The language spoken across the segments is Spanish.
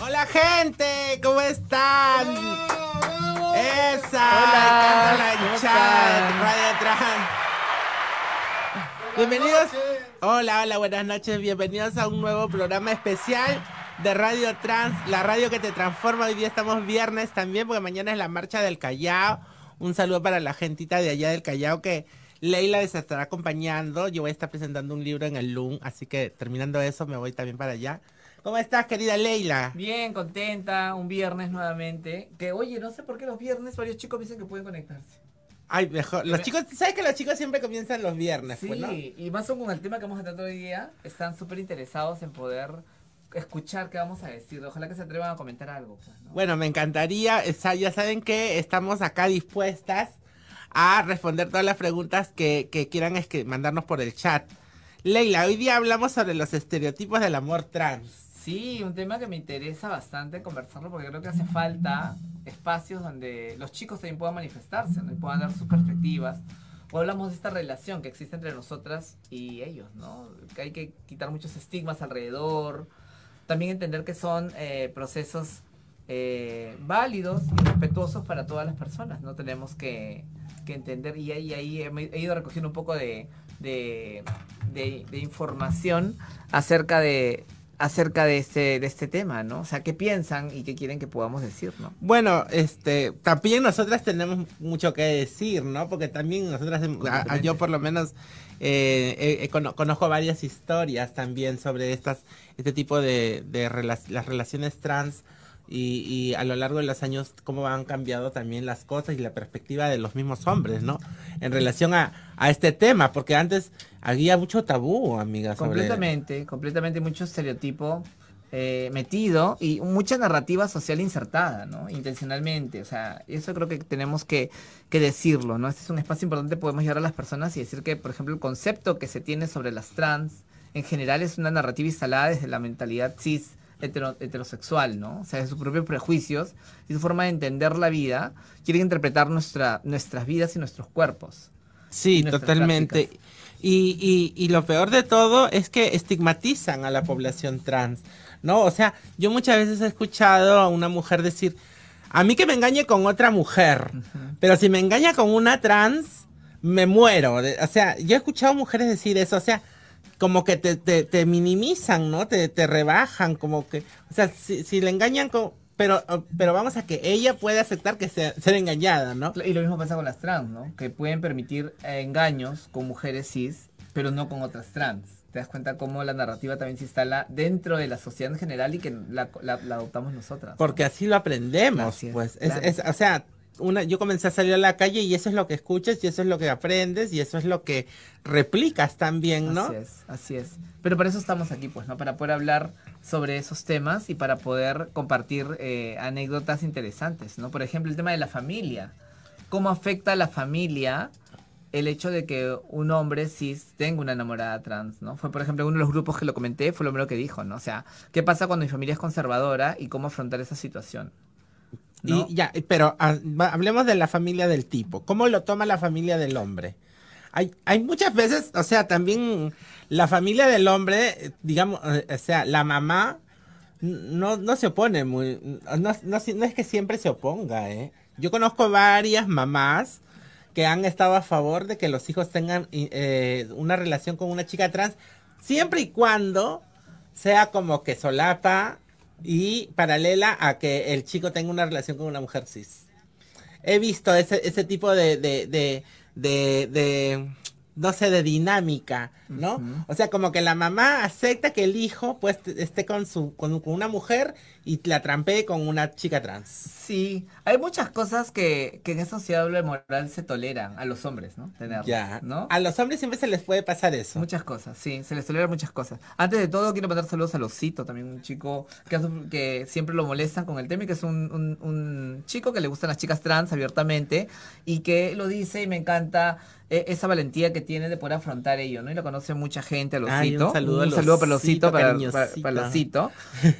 Hola gente, ¿cómo están? Esa, Hola, la chat, Radio Trans. Bienvenidos. Hola, hola, buenas noches. Bienvenidos a un nuevo programa especial de Radio Trans, la radio que te transforma. Hoy día estamos viernes también, porque mañana es la marcha del Callao. Un saludo para la gentita de allá del Callao que Leila les estará acompañando. Yo voy a estar presentando un libro en el LUM, así que terminando eso me voy también para allá. ¿Cómo estás, querida Leila? Bien, contenta, un viernes nuevamente. Que oye, no sé por qué los viernes varios chicos dicen que pueden conectarse. Ay, mejor. Los chicos, ¿sabes que los chicos siempre comienzan los viernes? Pues, sí, y más con el tema que vamos a tratar hoy día, están súper interesados en poder escuchar qué vamos a decir. Ojalá que se atrevan a comentar algo. Pues, bueno, me encantaría. Ya saben que estamos acá dispuestas a responder todas las preguntas que, que quieran es que mandarnos por el chat. Leila, hoy día hablamos sobre los estereotipos del amor trans. Sí, un tema que me interesa bastante conversarlo porque creo que hace falta espacios donde los chicos también puedan manifestarse, donde puedan dar sus perspectivas. O hablamos de esta relación que existe entre nosotras y ellos, ¿no? Que hay que quitar muchos estigmas alrededor. También entender que son eh, procesos eh, válidos y respetuosos para todas las personas. No tenemos que, entender. Y ahí, he, ido recogiendo un poco de información acerca de, acerca de este, de este tema, ¿no? O sea, ¿qué piensan y qué quieren que podamos decir, ¿no? Bueno, este, también nosotras tenemos mucho que decir, ¿no? Porque también nosotras, yo por lo menos eh, conozco varias historias también sobre estas, este tipo de, de las relaciones trans y, a lo largo de los años cómo han cambiado también las cosas y la perspectiva de los mismos hombres, ¿no? En relación a, este tema, porque antes había mucho tabú, amiga. Completamente, completamente mucho estereotipo eh, metido y mucha narrativa social insertada, ¿no? Intencionalmente, o sea, eso creo que tenemos que, que decirlo, ¿no? Este es un espacio importante, podemos llegar a las personas y decir que, por ejemplo, el concepto que se tiene sobre las trans en general es una narrativa instalada desde la mentalidad cis heterosexual, ¿no? O sea, de sus propios prejuicios y su forma de entender la vida, quieren interpretar nuestra, nuestras vidas y nuestros cuerpos. Sí, totalmente. Y, y, lo peor de todo es que estigmatizan a la población trans, ¿no? O sea, yo muchas veces he escuchado a una mujer decir, a mí que me engañe con otra mujer, pero si me engaña con una trans, me muero. O sea, yo he escuchado mujeres decir eso, o sea, como que te, te, minimizan, ¿no? Te, te, rebajan, como que, o sea, si, si le engañan con, pero, pero vamos a que ella pueda aceptar que sea ser engañada, ¿no? Y lo mismo pasa con las trans, ¿no? Que pueden permitir engaños con mujeres cis, pero no con otras trans. Te das cuenta cómo la narrativa también se instala dentro de la sociedad en general y que la, la, adoptamos nosotras. Porque así lo aprendemos, pues. Es, es, o sea, una, yo comencé a salir a la calle y eso es lo que escuchas y eso es lo que aprendes y eso es lo que replicas también, ¿no? Así es, así es. Pero para eso estamos aquí, pues, ¿no? Para poder hablar sobre esos temas y para poder compartir eh, anécdotas interesantes, ¿no? Por ejemplo, el tema de la familia. ¿Cómo afecta a la familia el hecho de que un hombre cis tenga una enamorada trans, ¿no? Fue, por ejemplo, uno de los grupos que lo comenté, fue lo primero que dijo, ¿no? O sea, ¿qué pasa cuando mi familia es conservadora y cómo afrontar esa situación? Y ya, pero ah, hablemos de la familia del tipo. ¿Cómo lo toma la familia del hombre? Hay, hay muchas veces, o sea, también la familia del hombre, digamos, eh, o sea, la mamá no, no se opone muy, no, no, es que siempre se oponga, ¿eh? Yo conozco varias mamás que han estado a favor de que los hijos tengan eh, una relación con una chica trans, siempre y cuando sea como que solapa y paralela a que el chico tenga una relación con una mujer cis. He visto ese, ese tipo de, de, de, de no sé, de dinámica, ¿no? O sea, como que la mamá acepta que el hijo pues esté con su con, una mujer y la trampee con una chica trans. Sí, hay muchas cosas que, que en esa sociedad moral se toleran a los hombres, ¿no? Tener, ya, ¿no? A los hombres siempre se les puede pasar eso. Muchas cosas, sí, se les tolera muchas cosas. Antes de todo, quiero mandar saludos a Losito, también un chico que, que siempre lo molestan con el tema y que es un, un, un chico que le gustan las chicas trans abiertamente y que lo dice y me encanta e, esa valentía que tiene de poder afrontar ello, ¿no? Y lo conoce mucha gente, a Losito. un saludo, un saludo para Losito, para, para, Losito.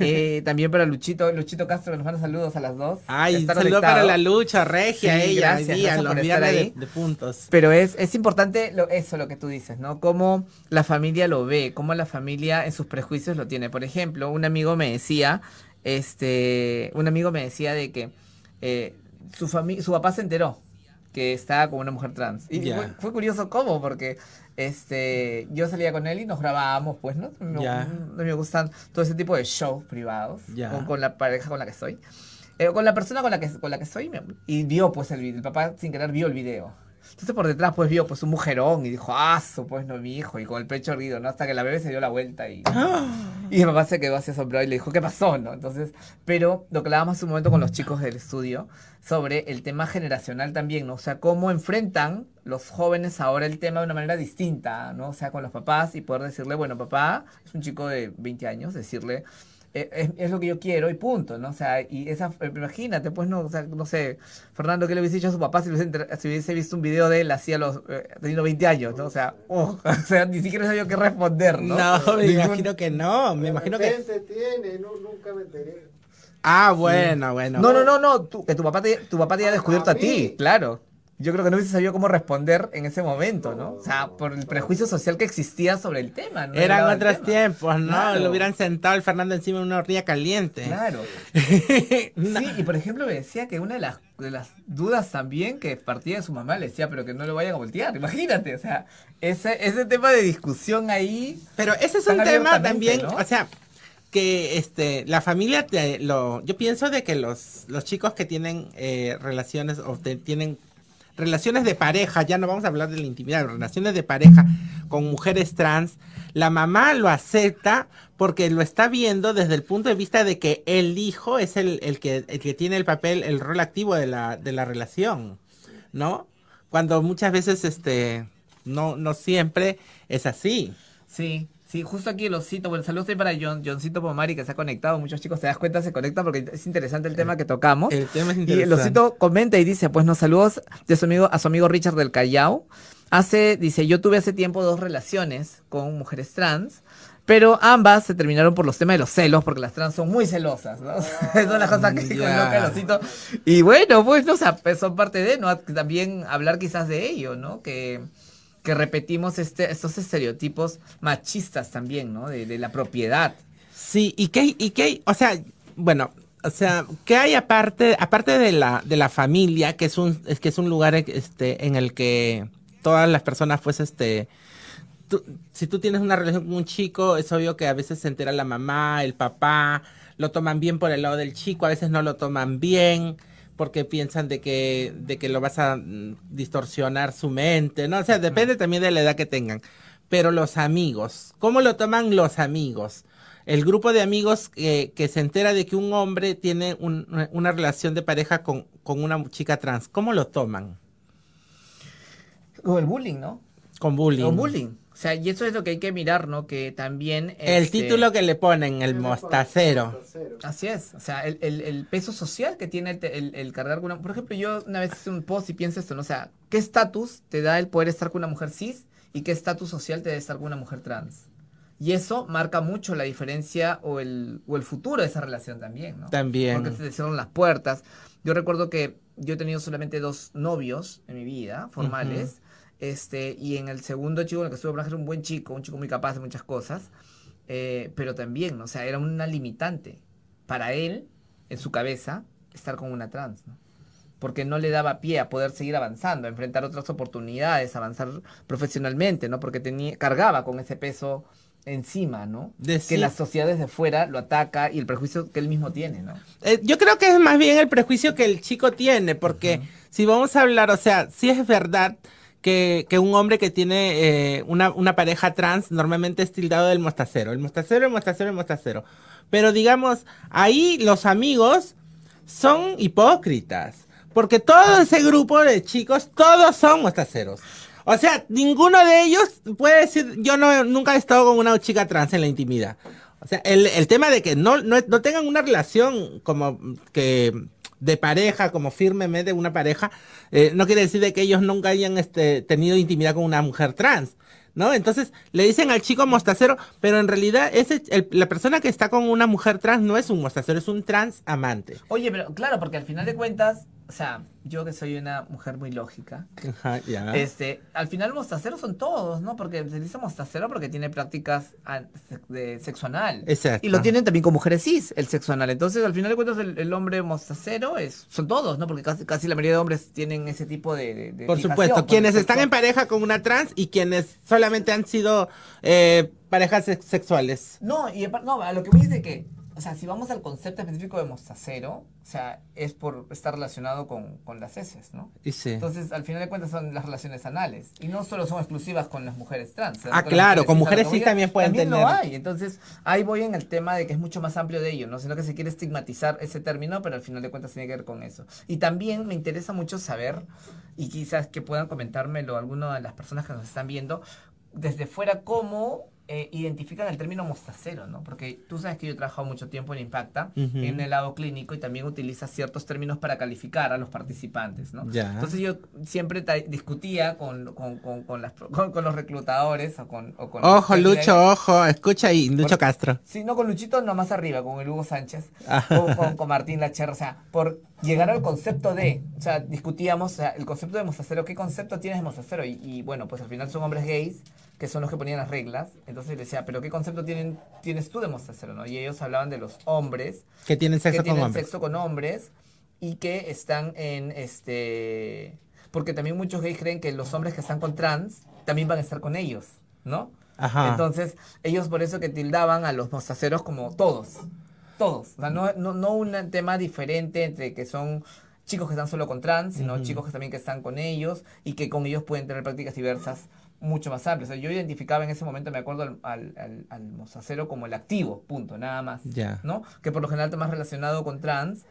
Eh, también para Luchito, Luchito Castro, que nos manda saludos a las dos. Ay, un saludo para la lucha, regia, ella, gracias, día, los de, de, puntos. Pero es, es importante lo, eso, lo que tú dices, ¿no? Cómo la familia lo ve, cómo la familia en sus prejuicios lo tiene. Por ejemplo, un amigo me decía este, un amigo me decía de que eh, su, su papá se enteró que estaba con una mujer trans. Y fue, curioso cómo, porque este yo salía con él y nos grabábamos, pues, ¿no? Me, me gustan todo ese tipo de shows privados con, la pareja con la que estoy. Eh, con la persona con la que, con la que estoy y vio pues el video. El papá sin querer vio el video. Entonces por detrás pues vio pues un mujerón y dijo, ah, pues no, mi hijo, y con el pecho erguido, ¿no? Hasta que la bebé se dio la vuelta y, y mi papá se quedó así asombrado y le dijo, ¿qué pasó, no? Entonces, pero lo que hablábamos un momento con los chicos del estudio sobre el tema generacional también, ¿no? O sea, cómo enfrentan los jóvenes ahora el tema de una manera distinta, ¿no? O sea, con los papás y poder decirle, bueno, papá es un chico de 20 años, decirle, eh, es, lo que yo quiero y punto, ¿no? O sea, y esa, eh, imagínate, pues, no, o sea, no sé, Fernando, ¿qué le hubiese dicho a su papá si hubiese, visto un video de él así a los, eh, teniendo 20 años, ¿no? O sea, oh, o sea, ni siquiera sabía qué responder, ¿no? No, me imagino que no, me imagino que... tiene, no, nunca me enteré. Ah, bueno, bueno. No, no, no, no, que tu papá te, tu papá te haya descubierto a ti, claro yo creo que no hubiese sabido cómo responder en ese momento, ¿no? O sea, por el prejuicio social que existía sobre el tema, ¿no? Eran otros tiempos, ¿no? Lo hubieran sentado el Fernando encima de una hornilla caliente. Claro. Sí, y por ejemplo me decía que una de las, de las dudas también que partía de su mamá le decía, pero que no lo vayan a voltear, imagínate, o sea, ese, ese tema de discusión ahí. Pero ese es un tema también, o sea, que este la familia te, lo yo pienso de que los los chicos que tienen eh, relaciones o tienen relaciones de pareja, ya no vamos a hablar de la intimidad, relaciones de pareja con mujeres trans, la mamá lo acepta porque lo está viendo desde el punto de vista de que el hijo es el, el, que, el que tiene el papel, el rol activo de la, de la relación, ¿no? Cuando muchas veces, este, no, no siempre es así. Sí, Sí, justo aquí lo cito. Bueno, saludos para John, Johncito Pomari que se ha conectado. Muchos chicos, te das cuenta, se conectan porque es interesante el tema que tocamos. El tema es interesante. Y lo cito, comenta y dice, pues nos saludos de su amigo, a su amigo Richard del Callao. Hace, dice, yo tuve hace tiempo dos relaciones con mujeres trans, pero ambas se terminaron por los temas de los celos, porque las trans son muy celosas, ¿no? es una cosa que yeah. lo cito. Y bueno, pues, no, o sea, pues, son parte de, ¿no? También hablar quizás de ello, ¿no? Que que repetimos este, estos estereotipos machistas también, ¿no? De, la propiedad. Sí, y qué, y qué, o sea, bueno, o sea, ¿qué hay aparte, aparte de la, de la familia, que es un, es que es un lugar este, en el que todas las personas, pues, este, si tú tienes una relación con un chico, es obvio que a veces se entera la mamá, el papá, lo toman bien por el lado del chico, a veces no lo toman bien porque piensan de que, de que lo vas a mm, distorsionar su mente, ¿no? O sea, depende también de la edad que tengan. Pero los amigos, ¿cómo lo toman los amigos? El grupo de amigos que, que se entera de que un hombre tiene una relación de pareja con, con una chica trans, ¿cómo lo toman? Con el bullying, ¿no? Con bullying. Con bullying. O sea, y eso es lo que hay que mirar, ¿no? Que también... El este, título que le ponen, el mostacero. Así es, o sea, el, el, peso social que tiene el, el, cargar con una... Por ejemplo, yo una vez hice un post y pienso esto, ¿no? O sea, ¿qué estatus te da el poder estar con una mujer cis y qué estatus social te da estar con una mujer trans? Y eso marca mucho la diferencia o el, o el futuro de esa relación también, ¿no? También. Porque te cierran las puertas. Yo recuerdo que yo he tenido solamente dos novios en mi vida, formales. Este, y en el segundo chico en el que estuve era un buen chico, un chico muy capaz de muchas cosas, eh, pero también, o sea, era una limitante para él, en su cabeza, estar con una trans, ¿no? Porque no le daba pie a poder seguir avanzando, a enfrentar otras oportunidades, avanzar profesionalmente, ¿no? Porque tenía, cargaba con ese peso encima, ¿no? que la sociedad desde fuera lo ataca y el prejuicio que él mismo tiene, ¿no? Eh, yo creo que es más bien el prejuicio que el chico tiene, porque si vamos a hablar, o sea, si es verdad que, un hombre que tiene eh, una, pareja trans normalmente es tildado del mostacero. El mostacero, el mostacero, el mostacero. Pero digamos, ahí los amigos son hipócritas. Porque todo ese grupo de chicos, todos son mostaceros. O sea, ninguno de ellos puede decir, yo no, nunca he estado con una chica trans en la intimidad. O sea, el, tema de que no, no, no tengan una relación como que de pareja, como firmemente una pareja, eh, no quiere decir de que ellos nunca hayan este, tenido intimidad con una mujer trans. ¿No? Entonces le dicen al chico mostacero, pero en realidad ese, la persona que está con una mujer trans no es un mostacero, es un trans amante. Oye, pero claro, porque al final de cuentas, o sea, yo que soy una mujer muy lógica, Ajá, ya. este, al final mostaceros son todos, ¿no? Porque se dice mostacero porque tiene prácticas ah, de sexo anal. Exacto. Y lo tienen también con mujeres cis, el sexo anal. Entonces, al final de cuentas, el, el hombre mostacero es, son todos, ¿no? Porque casi, casi la mayoría de hombres tienen ese tipo de... de- Por supuesto, quienes están en pareja con una trans y quienes solamente han sido eh, parejas sex- sexuales. No, y no, a lo que voy es de que, o sea, si vamos al concepto específico de mostacero, o sea, es por estar relacionado con, con las heces, ¿no? Y sí. Entonces, al final de cuentas son las relaciones anales. Y no solo son exclusivas con las mujeres trans. ¿no? Ah, claro, con mujeres voy, también pueden también tener. lo hay. Entonces, ahí voy en el tema de que es mucho más amplio de ello, ¿no? Sino que se quiere estigmatizar ese término, pero al final de cuentas tiene que ver con eso. Y también me interesa mucho saber, y quizás que puedan comentármelo alguna de las personas que nos están viendo, desde fuera cómo eh, identifican el término mostacero, ¿no? Porque tú sabes que yo he trabajado mucho tiempo en Impacta, Ujú. en el lado clínico, y también utiliza ciertos términos para calificar a los participantes, ¿no? Entonces yo siempre discutía con, con, con, con las, los reclutadores o con... o con Ojo, Lucho, ojo, escucha ahí, Lucho Por- Castro. Sí, no con Luchito, no más arriba, con el Hugo Sánchez, Ajá. o con, Martín Lacherra, o sea, por llegar al concepto de, o sea, discutíamos, o sea, el concepto de mostacero, ¿qué concepto tienes de mostacero? Y, y bueno, pues al final son hombres gays, que son los que ponían las reglas, entonces le decía, pero ¿qué concepto tienen, tienes tú de mostacero, no? Y ellos hablaban de los hombres, Que tienen sexo que con tienen hombres. sexo con hombres y que están en este porque también muchos gays creen que los hombres que están con trans también van a estar con ellos, ¿no? Ajá. Entonces, ellos por eso que tildaban a los mostaceros como todos. Todos. O sea, no, no, no un tema diferente entre que son chicos que están solo con trans, sino Ujú. chicos que también que están con ellos y que con ellos pueden tener prácticas diversas mucho más amplias. O sea, yo identificaba en ese momento, me acuerdo, al, al, al, al mostacero como el activo, punto, nada más. Ya. ¿no? Que por lo general está más relacionado con trans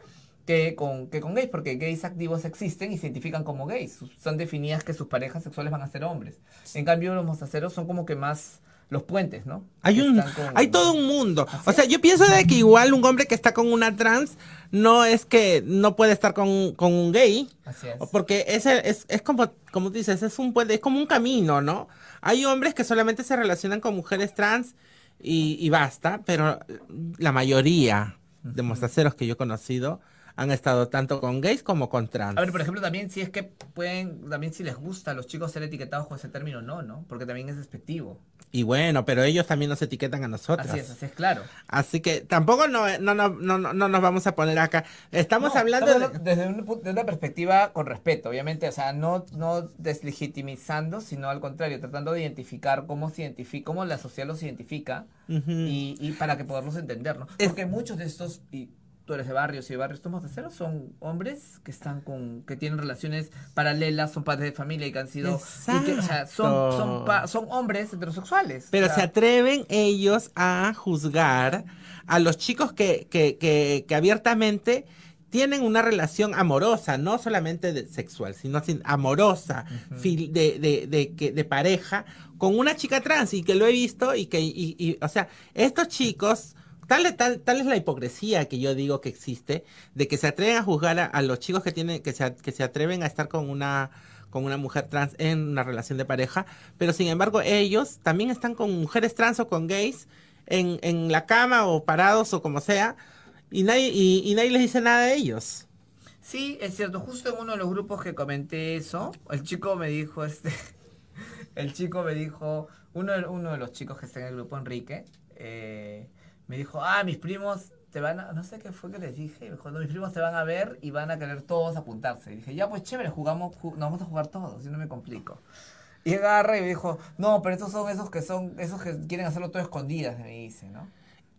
que con, que con gays, porque gays activos existen y se identifican como gays. Son definidas que sus parejas sexuales van a ser hombres. En cambio, los mostaceros son como que más los puentes, ¿no? Hay un, con- hay todo un mundo. Así O sea, yo pienso de que igual un hombre que está con una trans no es que no puede estar con, con un gay. Así es. Porque ese es, es como, como dices, es un puente, es como un camino, ¿no? Hay hombres que solamente se relacionan con mujeres trans y, y basta, pero la mayoría de mostaceros que yo he conocido han estado tanto con gays como con trans. A ver, por ejemplo, también si es que pueden, también si les gusta a los chicos ser etiquetados con ese término, no, ¿no? Porque también es despectivo. Y bueno, pero ellos también nos etiquetan a nosotros. Así es, así es claro. Así que tampoco no, no, no, no, no, no nos vamos a poner acá. Estamos No, hablando estamos de... desde un de una perspectiva con respeto, obviamente, o sea, no, no deslegitimizando, sino al contrario, tratando de identificar cómo se identifica, cómo la sociedad los identifica y, y para que poderlos entender, ¿no? Es- Porque muchos de estos, y tú eres de barrios y de barrios, estos mostaceros son hombres que están con, que tienen relaciones paralelas, son padres de familia y que han sido, y que, o sea, son, son, Exacto. pa- son hombres heterosexuales. Pero o sea, se atreven ellos a juzgar a los chicos que, que, que, que abiertamente tienen una relación amorosa, no solamente de- sexual, sino sin- amorosa, fil- de, de, de, que- de pareja, con una chica trans, y que lo he visto, y que, y, y, o sea, estos chicos, tal, tal, es la hipocresía que yo digo que existe, de que se atreven a juzgar a, los chicos que tienen, que se, que se atreven a estar con una con una mujer trans en una relación de pareja, pero sin embargo ellos también están con mujeres trans o con gays en, en la cama o parados o como sea, y nadie, y, nadie les dice nada de ellos. Sí, es cierto. Justo en uno de los grupos que comenté eso, el chico me dijo, este, el chico me dijo, uno uno de los chicos que está en el grupo, Enrique, eh, me dijo, ah, mis primos te van a, no sé qué fue que les dije, y me dijo, no, mis primos te van a ver y van a querer todos apuntarse. Y dije, ya pues chévere, jugamos, ju- nos vamos a jugar todos, y no me complico. Y agarra y me dijo, no, pero estos son esos que son, esos que quieren hacerlo todo escondidas, me dice, ¿no?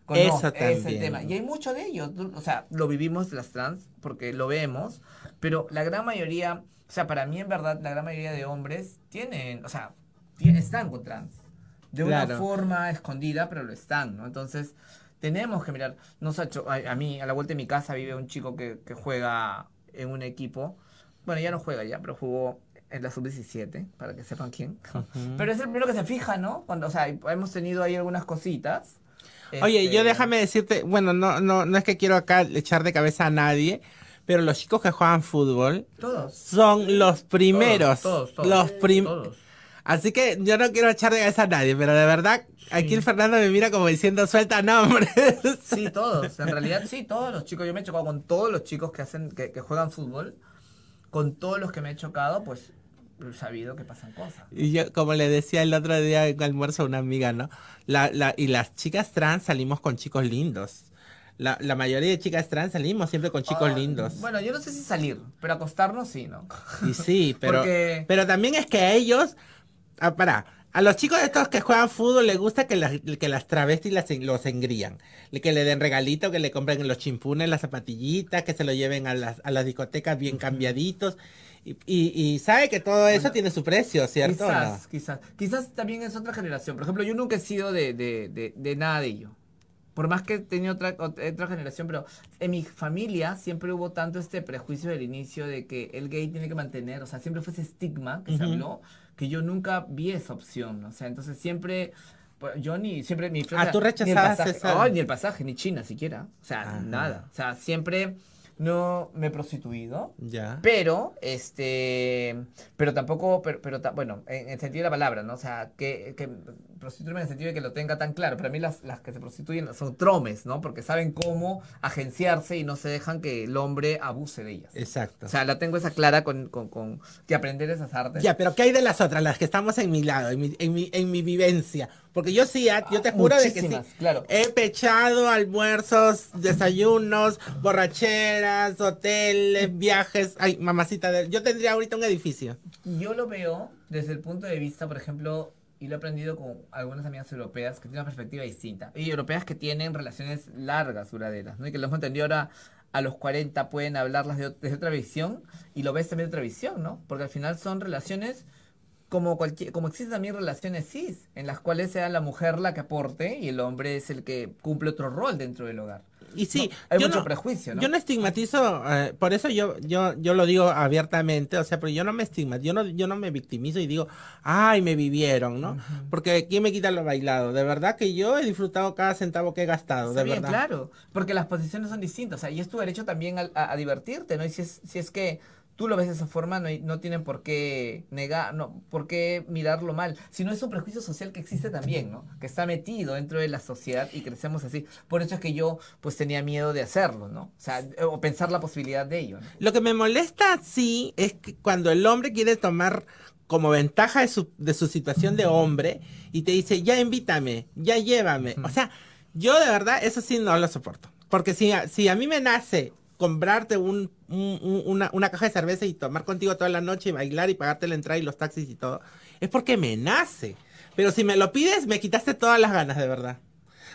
Con- Eso no, es el también. tema. Y hay mucho de ellos, o sea, lo vivimos las trans, porque lo vemos, pero la gran mayoría, o sea, para mí en verdad, la gran mayoría de hombres tienen, o sea, tien- están con trans. De una forma escondida, pero lo están, ¿no? Entonces, tenemos que mirar. Nos ha hecho, a, a mí, a la vuelta de mi casa vive un chico que, que juega en un equipo. Bueno, ya no juega ya, pero jugó en la sub-17, para que sepan quién. Pero es el primero que se fija, ¿no? Cuando, o sea, hemos tenido ahí algunas cositas. Oye, Este, yo déjame decirte, bueno, no, no, no es que quiero acá echar de cabeza a nadie, pero los chicos que juegan fútbol Todos. son los primeros. Todos, todos, los prim- todos. Así que yo no quiero echar de cabeza a nadie, pero de verdad, aquí el Fernando me mira como diciendo, suelta nombres. Sí, todos. En realidad, sí, todos los chicos. Yo me he chocado con todos los chicos que hacen, que, que juegan fútbol. con todos los que me he chocado, pues he sabido que pasan cosas. Y yo, como le decía el otro día en almuerzo a una amiga, ¿no? La, la, y las chicas trans salimos con chicos lindos. La, la mayoría de chicas trans salimos siempre con chicos Ah, lindos. Bueno, yo no sé si salir, pero acostarnos sí, ¿no? Y sí, pero, Porque- pero también es que ellos, ah, para, a los chicos estos que juegan fútbol les gusta que las, que las travestis las, los engrían, que le den regalito, que le compren los chimpunes, las zapatillitas, que se lo lleven a las, a las discotecas bien cambiaditos. Y, y, y sabe que todo eso tiene su precio, ¿cierto? Quizás, no? quizás. Quizás también es otra generación. Por ejemplo, yo nunca he sido de, de, de, de nada de ello. Por más que he tenido otra, ot- otra generación, pero en mi familia siempre hubo tanto este prejuicio del inicio de que el gay tiene que mantener, o sea, siempre fue ese estigma que se habló, que yo nunca vi esa opción. O sea, entonces siempre, pues, yo ni, siempre, ni, Ah, tú ni el rechazabas pasaje, ni el pasaje, ni China siquiera. O sea, Ajá. nada. O sea, siempre no me he prostituido. Ya. Pero, este, pero tampoco, pero, pero bueno, en el sentido de la palabra, ¿no? O sea, que, que prostituirme en el sentido de que lo tenga tan claro. Para mí las, las que se prostituyen son tromes, ¿no? Porque saben cómo agenciarse y no se dejan que el hombre abuse de ellas. Exacto. O sea, la tengo esa clara con, con, con que aprender esas artes. Ya, pero ¿qué hay de las otras? Las que estamos en mi lado, en mi, en mi, en mi vivencia. Porque yo sí, ah, yo te juro de que sí. Claro. He pechado almuerzos, desayunos, borracheras, hoteles, viajes. Ay, mamacita, de- yo tendría ahorita un edificio. Yo lo veo desde el punto de vista, por ejemplo, y lo he aprendido con algunas amigas europeas que tienen una perspectiva distinta. Y europeas que tienen relaciones largas, duraderas, ¿no? Y que lo hemos entendido ahora a los 40 pueden hablarlas de, desde otra visión y lo ves también de otra visión, ¿no? Porque al final son relaciones como cualquier, como existen también relaciones cis, en las cuales sea la mujer la que aporte y el hombre es el que cumple otro rol dentro del hogar. Y sí, No, hay yo mucho no- prejuicio, ¿no? Yo no estigmatizo, eh, por eso yo, yo, yo lo digo abiertamente, o sea, pero yo no me estigmatizo, yo no, yo no me victimizo y digo, ay, me vivieron, ¿no? Porque ¿quién me quita lo bailado? De verdad que yo he disfrutado cada centavo que he gastado, de bien, verdad. claro, porque las posiciones son distintas, o sea, y es tu derecho también a, a- a divertirte, ¿no? Y si es, si es que tú lo ves de esa forma, no, no tienen por qué negar, no, por qué mirarlo mal, sino es un prejuicio social que existe también, ¿no? Que está metido dentro de la sociedad y crecemos así. Por eso es que yo, pues, tenía miedo de hacerlo, ¿no? O sea, o pensar la posibilidad de ello, ¿no? Lo que me molesta, sí, es que cuando el hombre quiere tomar como ventaja de su, de su situación de hombre y te dice, ya invítame, ya llévame. O sea, yo de verdad eso sí no lo soporto. Porque si, si a mí me nace comprarte un, un- un- una, caja de cerveza y tomar contigo toda la noche y bailar y pagarte la entrada y los taxis y todo, es porque me nace. Pero si me lo pides, me quitaste todas las ganas, de verdad.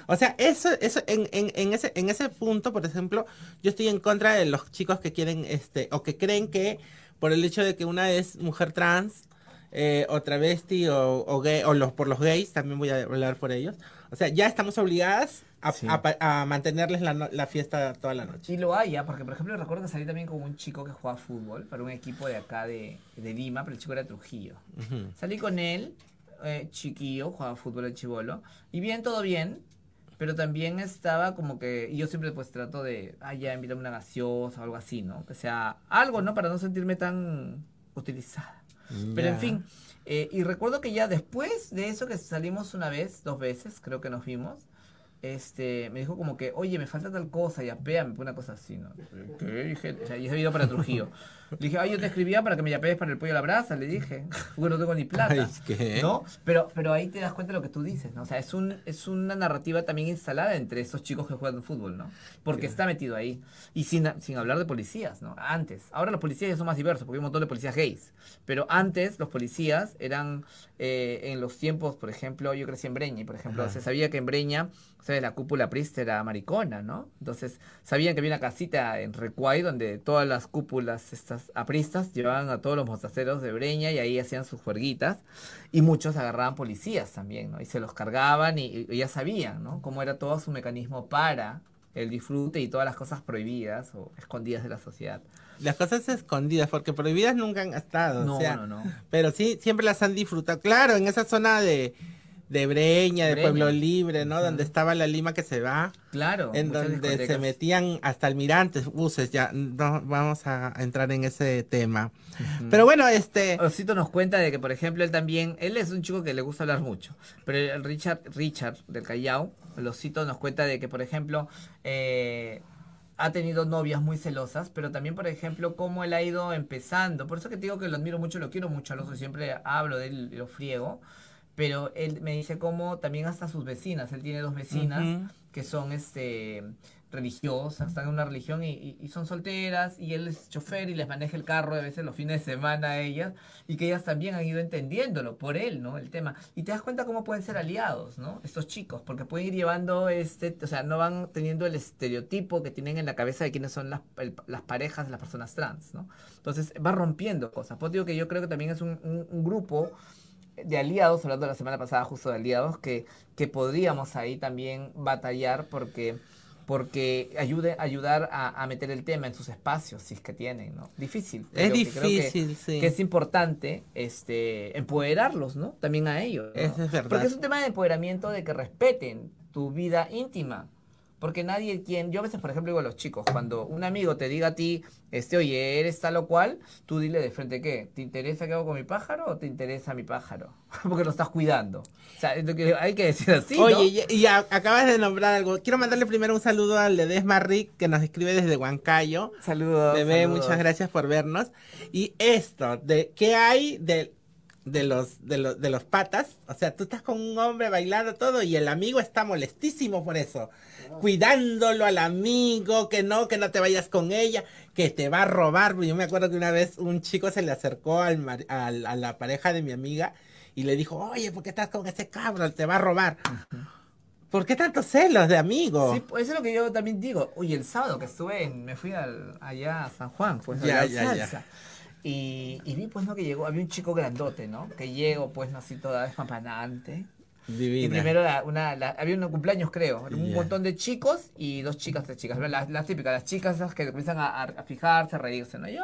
O sea, eso, eso, en, ese, en ese punto, por ejemplo, yo estoy en contra de los chicos que quieren, este, o que creen que por el hecho de que una es mujer trans, eh, o travesti, o, o gay, o los, por los gays, también voy a hablar por ellos. O sea, ya estamos obligadas a, Sí. a a mantenerles la, la fiesta toda la noche. Y lo hay, ¿ah? porque por ejemplo recuerdo que salí también con un chico que jugaba fútbol para un equipo de acá de, de Lima, pero el chico era Trujillo. Ujú. Salí con él, eh, chiquillo, jugaba fútbol el chivolo, y bien, todo bien, pero también estaba como que, y yo siempre pues trato de, ah, ya, invítame una gaseosa o algo así, ¿no? Que sea algo, ¿no? Para no sentirme tan utilizada. Pero en fin, eh, y recuerdo que ya después de eso que salimos una vez, dos veces, creo que nos vimos, este, me dijo como que, oye, me falta tal cosa, ya péame, una cosa así, ¿no? ¿Qué? Dije, o sea, y he ido para Trujillo. Le dije, ay, yo te escribía para que me yapees para el pollo a la brasa, le dije, porque no tengo ni plata. Ay, ¿qué? ¿No? Pero, pero ahí te das cuenta de lo que tú dices, ¿no? O sea, es, un, es una narrativa también instalada entre esos chicos que juegan fútbol, ¿no? Porque está metido ahí. Y sin, sin hablar de policías, ¿no? Antes. Ahora los policías ya son más diversos, porque hay un montón de policías gays. Pero antes los policías eran, eh, en los tiempos, por ejemplo, yo crecí en Breña, y por ejemplo, Ajá. se sabía que en Breña, ¿sabes? La cúpula prista era maricona, ¿no? Entonces, sabían que había una casita en Recuay donde todas las cúpulas estas apristas llevaban a todos los mostaceros de Breña y ahí hacían sus juerguitas. Y muchos agarraban policías también, ¿no? Y se los cargaban y, y ya sabían, ¿no? Cómo era todo su mecanismo para el disfrute y todas las cosas prohibidas o escondidas de la sociedad. Las cosas escondidas, porque prohibidas nunca han estado. No, o sea, no, no. Pero sí, siempre las han disfrutado. Claro, en esa zona de, de Breña, de Breña. Pueblo Libre, ¿no? Donde estaba la Lima que se va. Claro. en donde se metían hasta almirantes, buses, ya no vamos a entrar en ese tema. Pero bueno, este, Osito nos cuenta de que, por ejemplo, él también, él es un chico que le gusta hablar mucho, pero el Richard, Richard del Callao, Osito nos cuenta de que, por ejemplo, eh, ha tenido novias muy celosas, pero también, por ejemplo, cómo él ha ido empezando. Por eso que te digo que lo admiro mucho, lo quiero mucho, Alonso, siempre hablo de él, lo friego. Pero él me dice cómo también hasta sus vecinas, él tiene dos vecinas que son este religiosas, están en una religión y, y, son solteras y él es chofer y les maneja el carro a veces los fines de semana a ellas y que ellas también han ido entendiéndolo por él, ¿no? El tema. Y te das cuenta cómo pueden ser aliados, ¿no? Estos chicos, porque pueden ir llevando este, o sea, no van teniendo el estereotipo que tienen en la cabeza de quiénes son las, las parejas de las personas trans, ¿no? Entonces va rompiendo cosas. Pues digo que yo creo que también es un, un, grupo de aliados, hablando la semana pasada justo de aliados, que, que podríamos ahí también batallar porque porque ayude ayudar a, meter el tema en sus espacios si es que tienen no difícil es difícil que, que, es importante este empoderarlos no también a ellos es verdad. Porque es un tema de empoderamiento de que respeten tu vida íntima porque nadie quien, yo a veces, por ejemplo, digo a los chicos, cuando un amigo te diga a ti, este, oye, eres tal o cual, tú dile de frente, ¿qué? ¿Te interesa qué hago con mi pájaro o te interesa mi pájaro? Porque lo estás cuidando. O sea, hay que decir así. Oye, y, acabas de nombrar algo. Quiero mandarle primero un saludo al Ledesma Rick, que nos escribe desde Huancayo. Saludos. Bebé, muchas gracias por vernos. Y esto, de qué hay de de los, de los, de los patas. O sea, tú estás con un hombre bailando todo y el amigo está molestísimo por eso. Cuidándolo al amigo, que no, que no te vayas con ella, que te va a robar. Yo me acuerdo que una vez un chico se le acercó al, al a la pareja de mi amiga y le dijo, oye, ¿por qué estás con ese cabrón? Te va a robar. ¿Por qué tantos celos de amigo? Sí, pues eso es lo que yo también digo. Oye, el sábado que estuve, me fui al, allá a San Juan, pues ya, ya, ya. Y, y vi pues no que llegó, había un chico grandote, ¿no? Que llegó pues no así toda despampanante. Divina. Y primero una, había un cumpleaños creo, un montón de chicos y dos chicas, tres chicas. Las, las típicas, las chicas esas que comienzan a, a, fijarse, a reírse, ¿no? Yo,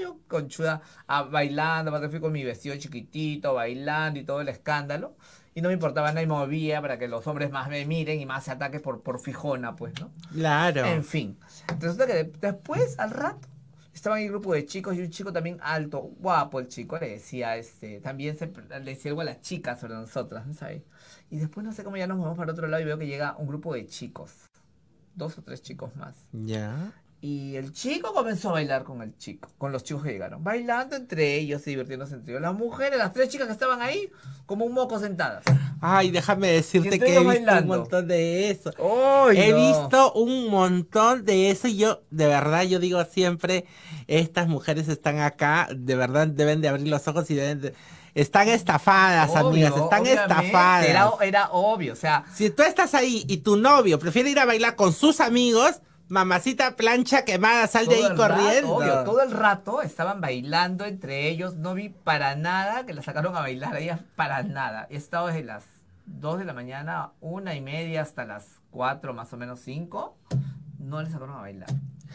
yo conchuda, a, bailando, aparte fui con mi vestido chiquitito, bailando y todo el escándalo. Y no me importaba nada y movía para que los hombres más me miren y más se ataquen por, por fijona, pues, ¿no? Claro. En fin. Resulta que después, al rato, estaba en el grupo de chicos y un chico también alto, guapo el chico, le decía, este, también se, le decía algo a las chicas sobre nosotras, ¿no sabes? Y después no sé cómo ya nos movemos para otro lado y veo que llega un grupo de chicos, dos o tres chicos más. Ya. Y el chico comenzó a bailar con el chico, con los chicos que llegaron, bailando entre ellos y divirtiéndose entre ellos. Las mujeres, las tres chicas que estaban ahí, como un moco sentadas. Ay, déjame decirte que he visto un montón de eso. he visto un montón de eso y yo, de verdad, yo digo siempre, estas mujeres están acá, de verdad deben de abrir los ojos y deben de... Están estafadas, amigas, están estafadas. Era, era obvio, o sea... Si tú estás ahí y tu novio prefiere ir a bailar con sus amigos Mamacita plancha quemada, sal de ahí corriendo. obvio, todo el rato estaban bailando entre ellos. No vi para nada que la sacaron a bailar a ellas, para nada. He estado desde las 2 de la mañana, una y media, hasta las 4, más o menos 5. No les sacaron a bailar.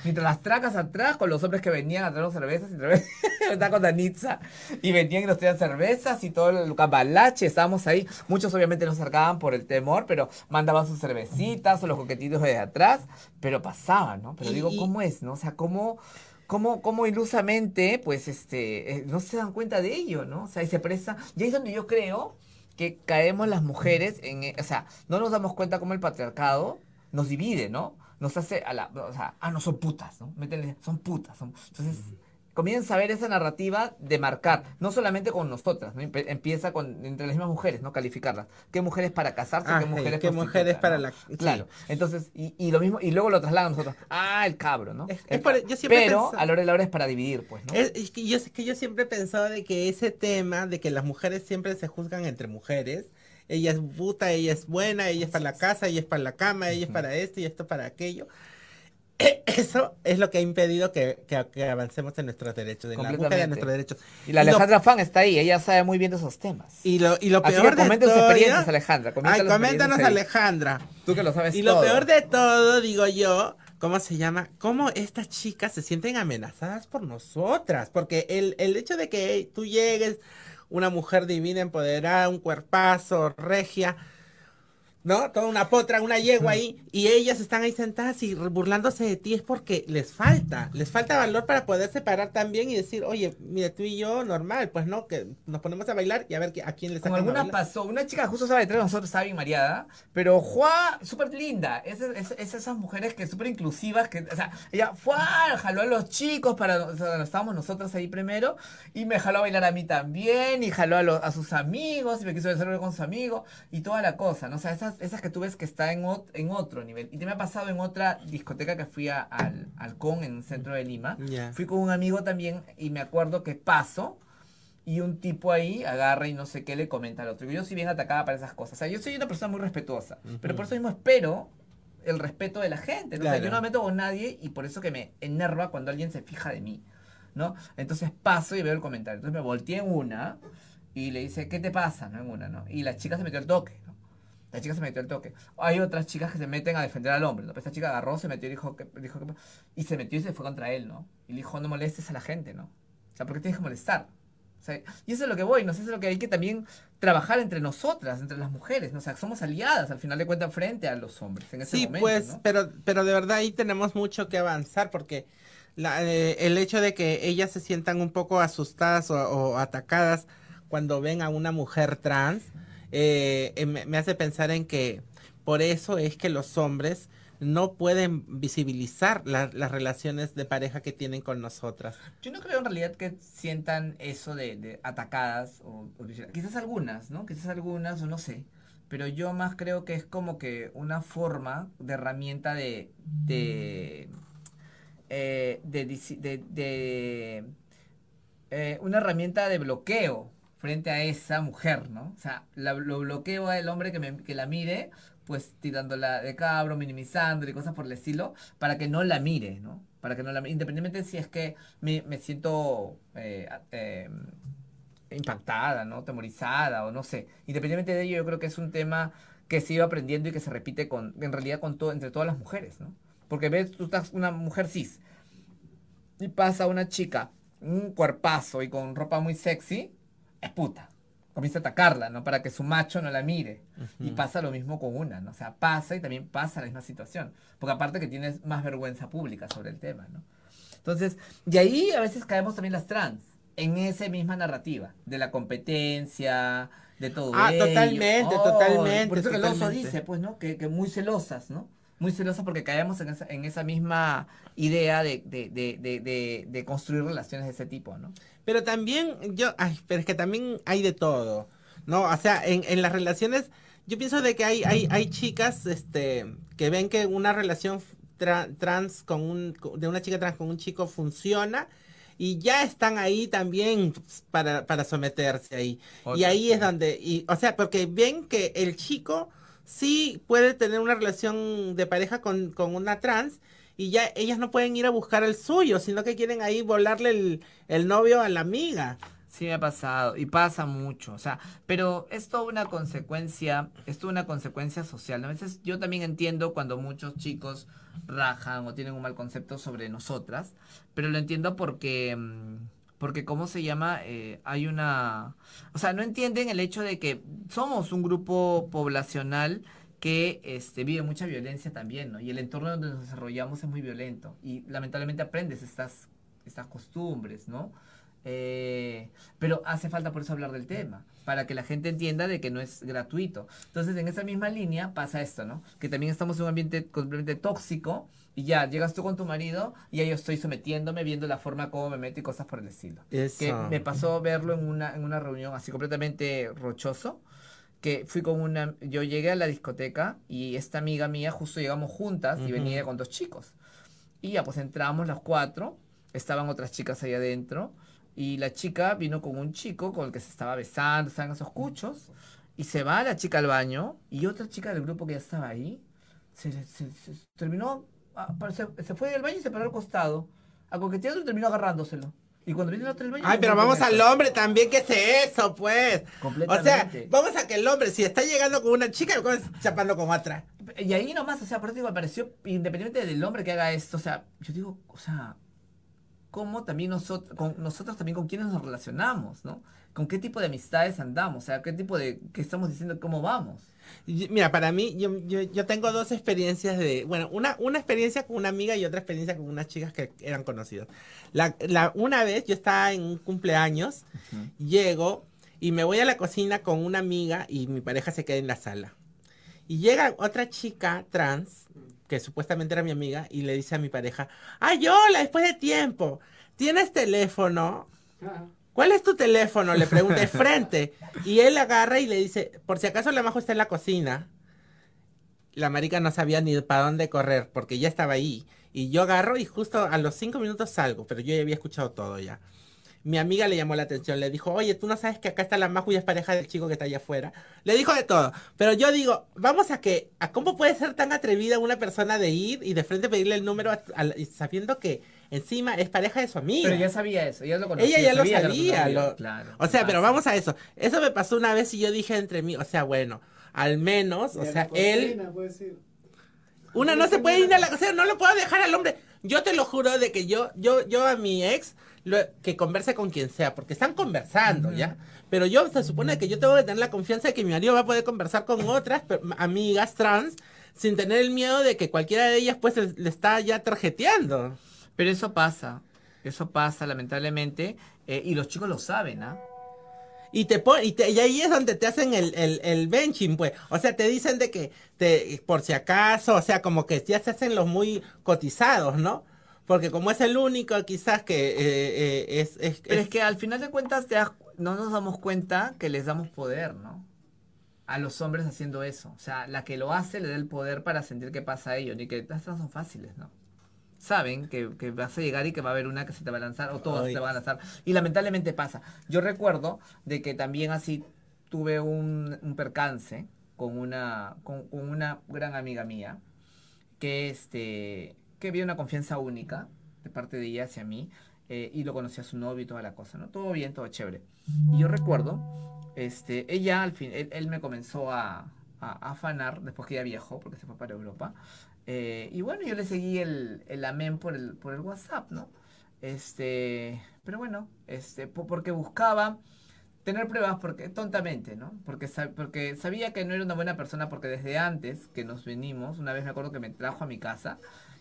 Mientras las tracas atrás con los hombres que venían a traer cervezas y cervezas. Estaba con Danitza. Y venían y nos traían cervezas y todo el cabalache. Estábamos ahí. Muchos obviamente nos acercaban por el temor, pero mandaban sus cervecitas o los coquetitos de atrás. Pero pasaban, ¿no? Pero digo, ¿cómo es, no? O sea, ¿cómo, cómo, cómo ilusamente, pues, este, eh, no se dan cuenta de ello, ¿no? O sea, y se presa. Y ahí es donde yo creo que caemos las mujeres en, o sea, no nos damos cuenta cómo el patriarcado nos divide, ¿no? Nos hace a la, o sea, ah, no son putas, ¿no? Métele, son putas, son, entonces comienza a ver esa narrativa de marcar, no solamente con nosotras, ¿no? empieza con entre las mismas mujeres, ¿no? Calificarlas. ¿Qué mujeres para casarse? ¿Qué mujeres, ¿qué mujeres para la Claro. Entonces, y, y, lo mismo, y luego lo trasladan a nosotros. Ah, el cabro, ¿no? yo siempre Pero a la hora de la hora es para dividir, pues, ¿no? Es, que yo, que yo siempre he pensado de que ese tema de que las mujeres siempre se juzgan entre mujeres ella es puta, ella es buena, ella es para la casa, ella es para la cama, ella es para esto y esto para aquello. Eso es lo que ha impedido que, avancemos en nuestros derechos, en la búsqueda de nuestros derechos. Y la Alejandra Fan está ahí, ella sabe muy bien de esos temas. Y lo, y lo peor de todo. experiencias, Alejandra. Ay, coméntanos, Alejandra. Tú que lo sabes Y lo peor de todo, digo yo, ¿cómo se llama? ¿Cómo estas chicas se sienten amenazadas por nosotras? Porque el, el hecho de que tú llegues una mujer divina, empoderada, un cuerpazo, regia. ¿No? Toda una potra, una yegua ahí, y ellas están ahí sentadas y burlándose de ti es porque les falta, les falta valor para poder separar también y decir, oye, mira, tú y yo, normal, pues no, que nos ponemos a bailar y a ver a quién le Como alguna pasó, una chica justo estaba detrás de nosotros, estaba bien mareada, pero Juá, súper linda, es, es, esas mujeres que súper inclusivas, que, o sea, ella fue, jaló a los chicos para, o sea, estábamos nosotros ahí primero, y me jaló a bailar a mí también, y jaló a, a sus amigos, y me quiso besar con sus amigos, y toda la cosa, ¿no? O sea, esas esas, que tú ves que está en, en otro nivel. Y te me ha pasado en otra discoteca que fui a, al, al Con en el centro de Lima. Fui con un amigo también y me acuerdo que paso y un tipo ahí agarra y no sé qué le comenta al otro. Yo soy bien atacada para esas cosas. O sea, yo soy una persona muy respetuosa, pero por eso mismo espero el respeto de la gente. ¿no? yo no me meto con nadie y por eso que me enerva cuando alguien se fija de mí. ¿no? Entonces paso y veo el comentario. Entonces me volteé en una y le dice, ¿qué te pasa? ¿no? En una, ¿no? Y la chica se metió al toque. La chica se metió al toque. Hay otras chicas que se meten a defender al hombre, ¿no? esta chica agarró, se metió y dijo que, dijo que, y se metió y se fue contra él, ¿no? Y le dijo, no molestes a la gente, ¿no? O sea, ¿por qué tienes que molestar? O sea, y eso es lo que voy, ¿no? Eso es lo que hay que también trabajar entre nosotras, entre las mujeres, ¿no? O sea, somos aliadas al final de cuentas frente a los hombres en ese sí, pues, pero, pero de verdad ahí tenemos mucho que avanzar porque la, eh, el hecho de que ellas se sientan un poco asustadas o, o atacadas cuando ven a una mujer trans, eh, eh, me, hace pensar en que por eso es que los hombres no pueden visibilizar las relaciones de pareja que tienen con nosotras. Yo no creo en realidad que sientan eso de, atacadas, o, quizás algunas, ¿no? Quizás algunas, o no sé. Pero yo más creo que es como que una forma de herramienta de... de eh, de, una herramienta de bloqueo frente a esa mujer, ¿no? O sea, lo bloqueo al hombre que, me, que la mire, pues tirándola de cabro, minimizando y cosas por el estilo, para que no la mire, ¿no? Para que no la independientemente si es que me, siento eh, eh, impactada, ¿no? Temorizada o no sé. Independientemente de ello, yo creo que es un tema que iba aprendiendo y que se repite con, en realidad con todo, entre todas las mujeres, ¿no? Porque ves, tú estás una mujer cis y pasa una chica, un cuerpazo y con ropa muy sexy, es puta. Comienza a atacarla, ¿no? Para que su macho no la mire. Y pasa lo mismo con una, ¿no? O sea, pasa y también pasa la misma situación. Porque aparte que tienes más vergüenza pública sobre el tema, ¿no? Entonces, de ahí a veces caemos también las trans, en esa misma narrativa, de la competencia, de todo Ah, totalmente, totalmente. Por eso que el oso dice, pues, ¿no? Que, que muy celosas, ¿no? Muy celosa porque caemos en esa, en esa misma idea de, de, de, de, construir relaciones de ese tipo, ¿no? Pero también, yo, ay, pero es que también hay de todo, ¿no? O sea, en, en las relaciones, yo pienso de que hay, hay, hay chicas, este, que ven que una relación trans con un, de una chica trans con un chico funciona, y ya están ahí también para, para someterse ahí. y ahí es donde, y, o sea, porque ven que el chico sí puede tener una relación de pareja con, una trans y ya ellas no pueden ir a buscar el suyo, sino que quieren ahí volarle el, novio a la amiga. Sí me ha pasado y pasa mucho, o sea, pero es toda una consecuencia, es toda una consecuencia social. A veces yo también entiendo cuando muchos chicos rajan o tienen un mal concepto sobre nosotras, pero lo entiendo porque mm, porque cómo se llama, eh, hay una, o sea, no entienden el hecho de que somos un grupo poblacional que este, vive mucha violencia también, ¿no? Y el entorno donde nos desarrollamos es muy violento y lamentablemente aprendes estas, estas costumbres, ¿no? Eh, pero hace falta por eso hablar del tema, para que la gente entienda de que no es gratuito. Entonces, en esa misma línea pasa esto, ¿no? Que también estamos en un ambiente completamente tóxico y ya, llegas tú con tu marido y ya yo estoy sometiéndome, viendo la forma como me meto y cosas por el estilo. Que me pasó verlo en una, en una reunión así completamente rochoso, que fui con una, yo llegué a la discoteca y esta amiga mía justo llegamos juntas y venía con dos chicos. Y ya pues entramos las cuatro, estaban otras chicas ahí adentro y la chica vino con un chico con el que se estaba besando, estaban esos cuchos, y se va la chica al baño y otra chica del grupo que ya estaba ahí se, se terminó Ah, se, fue del baño y se paró al costado. A coqueteando y terminó agarrándoselo. Y cuando viene el otro del baño. Ay, pero vamos al hombre también, ¿qué es eso, pues? O sea, vamos a que el hombre, si está llegando con una chica, ¿cómo chapando con otra? Y ahí nomás, o sea, por eso digo, me pareció, independientemente del hombre que haga esto, o sea, yo digo, o sea, cómo también nosotros, con nosotros también con quienes nos relacionamos, ¿no? con qué tipo de amistades andamos, o sea, qué tipo de, qué estamos diciendo, cómo vamos. Mira, para mí, yo, yo, yo, tengo dos experiencias de, bueno, una, una experiencia con una amiga y otra experiencia con unas chicas que eran conocidas. La, la, una vez yo estaba en un cumpleaños, llego y me voy a la cocina con una amiga y mi pareja se queda en la sala. Y llega otra chica trans, que supuestamente era mi amiga, y le dice a mi pareja, ¡ay, hola, después de tiempo! ¿Tienes teléfono? ¿Cuál es tu teléfono? Le pregunta de frente. Y él agarra y le dice, por si acaso la majo está en la cocina. La marica no sabía ni para dónde correr, porque ya estaba ahí. Y yo agarro y justo a los cinco minutos salgo, pero yo ya había escuchado todo ya. Mi amiga le llamó la atención, le dijo, oye, tú no sabes que acá está la Maju y es pareja del chico que está allá afuera. Le dijo de todo. Pero yo digo, vamos a que, a cómo puede ser tan atrevida una persona de ir y de frente pedirle el número sabiendo que encima es pareja de su amiga. Pero ya sabía eso, ella lo conocía. Ella ya lo sabía. claro, o sea, pero vamos a eso. Eso me pasó una vez y yo dije entre mí, o sea, bueno, al menos, o sea, él... Una no se puede ir a la cocina, no lo puedo dejar al hombre. Yo te lo juro de que yo, yo, yo a mi ex que converse con quien sea, porque están conversando, ¿ya? Pero yo se supone que yo tengo que tener la confianza de que mi marido va a poder conversar con otras amigas trans sin tener el miedo de que cualquiera de ellas pues le está ya tarjeteando. Pero eso pasa, eso pasa lamentablemente, eh, y los chicos lo saben, ¿ah? Y te y, y, ahí es donde te hacen el, el, el, benching, pues. O sea, te dicen de que te, por si acaso, o sea, como que ya se hacen los muy cotizados, ¿no? Porque como es el único, quizás que eh, eh, es, es, Pero es... que al final de cuentas te no nos damos cuenta que les damos poder, ¿no? A los hombres haciendo eso. O sea, la que lo hace le da el poder para sentir que pasa a ellos. Ni que estas son fáciles, ¿no? Saben que, que, vas a llegar y que va a haber una que se te va a lanzar o todas se te van a lanzar. Y lamentablemente pasa. Yo recuerdo de que también así tuve un, un percance con una, con, con una gran amiga mía que este que había una confianza única de parte de ella hacia mí eh, y lo conocía a su novio y toda la cosa, ¿no? Todo bien, todo chévere. Y yo recuerdo, este, ella al fin, él, me comenzó a, a, afanar después que ella viajó, porque se fue para Europa. Eh, y bueno, yo le seguí el, el amén por el, por el WhatsApp, ¿no? Este, pero bueno, este, porque buscaba tener pruebas porque tontamente, ¿no? Porque, porque sabía que no era una buena persona porque desde antes que nos venimos, una vez me acuerdo que me trajo a mi casa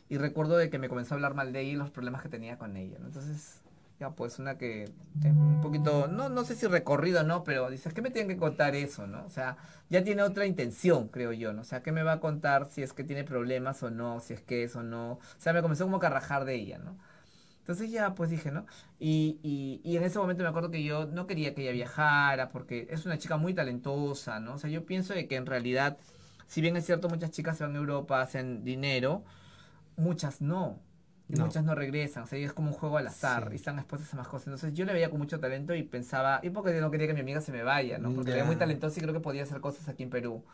y recuerdo de que me comenzó a hablar mal de ella y los problemas que tenía con ella, ¿no? Entonces, ya pues una que es un poquito, no, no sé si recorrido no, pero dices, ¿qué me tienen que contar eso, no? O sea, ya tiene otra intención, creo yo, ¿no? O sea, ¿qué me va a contar si es que tiene problemas o no, si es que es o no? O sea, me comenzó como a rajar de ella, ¿no? Entonces ya pues dije, ¿no? Y, y, y, en ese momento me acuerdo que yo no quería que ella viajara porque es una chica muy talentosa, ¿no? O sea, yo pienso de que en realidad, si bien es cierto, muchas chicas se van a Europa, hacen dinero, muchas no. Y muchas no regresan, o sea, es como un juego al azar y están expuestas a más cosas. Entonces yo le veía con mucho talento y pensaba, y porque no quería que mi amiga se me vaya, ¿no? Porque era muy talentosa y creo que podía hacer cosas aquí en Perú.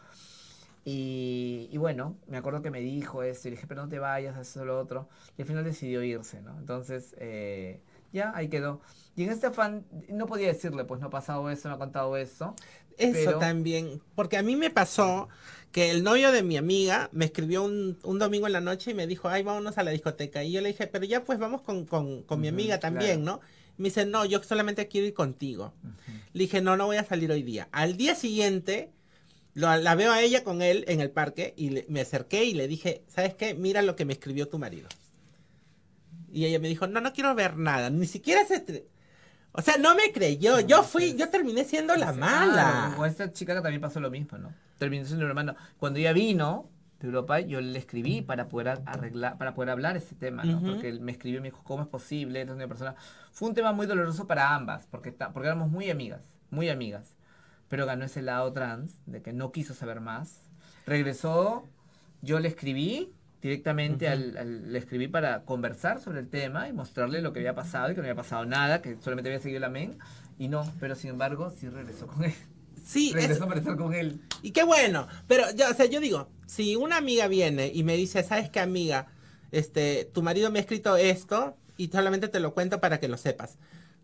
Y, y, bueno, me acuerdo que me dijo esto y le dije, pero no te vayas, eso lo otro. Y al final decidió irse, ¿no? Entonces, eh, ya, ahí quedó. Y en este afán, no podía decirle, pues no ha pasado eso, no ha contado eso. Eso también, porque a mí me pasó que el novio de mi amiga me escribió un, un, domingo en la noche y me dijo, ay, vámonos a la discoteca. Y yo le dije, pero ya pues vamos con, con, con mi amiga también, ¿no? Me dice, no, yo solamente quiero ir contigo. Le dije, no, no voy a salir hoy día. Al día siguiente, lo, la veo a ella con él en el parque y me acerqué y le dije, ¿sabes qué? Mira lo que me escribió tu marido. Y ella me dijo, no, no quiero ver nada. Ni siquiera se... O sea, no me creyó. yo fui, yo terminé siendo la mala. Con esta chica que también pasó lo mismo, ¿no? Terminé siendo mi hermano. Cuando ella vino de Europa, yo le escribí para poder arreglar, para poder hablar ese tema, ¿no? Porque él me escribió y me dijo, ¿cómo es posible? Una persona. Fue un tema muy doloroso para ambas, porque, porque éramos muy amigas, muy amigas. Pero ganó ese lado trans, de que no quiso saber más. Regresó, yo le escribí, directamente al, le escribí para conversar sobre el tema y mostrarle lo que había pasado y que no había pasado nada, que solamente había seguido el amén. Y no, pero sin embargo, sí regresó con él. Sí, regresó para estar con él. Y qué bueno. Pero, ya, o sea, yo digo, si una amiga viene y me dice, ¿sabes qué, amiga? Este, tu marido me ha escrito esto y solamente te lo cuento para que lo sepas.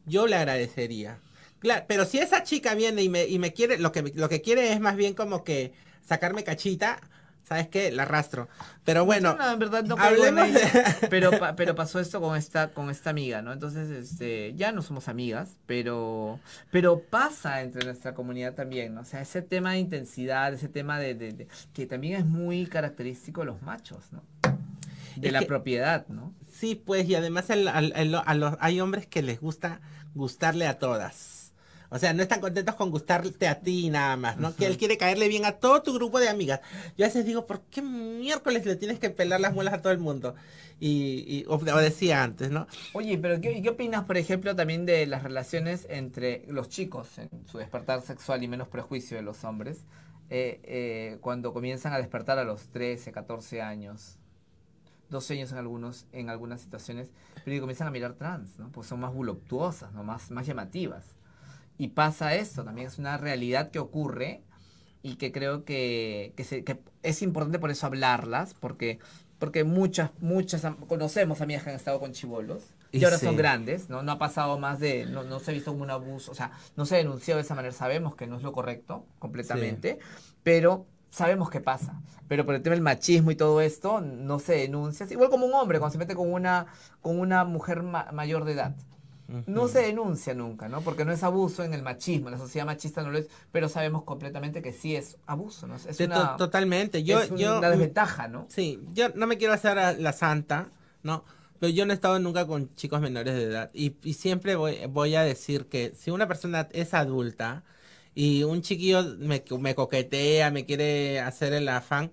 Yo le agradecería. Claro, pero si esa chica viene y me, y me quiere, lo que, lo que quiere es más bien como que sacarme cachita, ¿sabes qué? La arrastro. Pero bueno, No, en verdad no hablemos caigo en ella, de- pero pa- pero pasó esto con esta con esta amiga, ¿no? Entonces, este, ya no somos amigas, pero pero pasa entre nuestra comunidad también, ¿no? O sea, ese tema de intensidad, ese tema de, de- de- que también es muy característico de los machos, ¿no? De Es la que- propiedad, ¿no? Sí, pues, y además el- al- el- a los, hay hombres que les gusta gustarle a todas. O sea, no están contentos con gustarte a ti nada más, ¿no? Que él quiere caerle bien a todo tu grupo de amigas. Yo a veces digo, ¿por qué miércoles le tienes que pelar las muelas a todo el mundo? Y, y o, o decía antes, ¿no? Oye, pero ¿qué, qué opinas, por ejemplo, también de las relaciones entre los chicos en su despertar sexual y menos prejuicio de los hombres eh, eh, cuando comienzan a despertar a los 13, 14 años? 12 años en algunos en algunas situaciones, pero comienzan a mirar trans, ¿no? Pues son más voluptuosas, ¿no? Más, más llamativas. Y pasa esto, también es una realidad que ocurre y que creo que, que, se- que es importante por eso hablarlas, porque, porque muchas, muchas, conocemos amigas que han estado con chivolos y, Y ahora sí. son grandes, ¿no? No ha pasado más de, no, no se ha visto como un abuso, o sea, no se ha denunciado de esa manera, sabemos que no es lo correcto completamente, pero sabemos que pasa. Pero por el tema del machismo y todo esto, no se denuncia. Es igual como un hombre cuando se mete con una, con una mujer ma- mayor de edad. No se denuncia nunca, ¿no? Porque no es abuso en el machismo, la sociedad machista no lo es, pero sabemos completamente que sí es abuso, ¿no? Es una, to- totalmente. Yo, es yo, una desventaja, ¿no? Sí, yo no me quiero hacer a la santa, ¿no? Pero yo no he estado nunca con chicos menores de edad. Y, y siempre voy, voy a decir que si una persona es adulta y un chiquillo me, me coquetea, me quiere hacer el afán,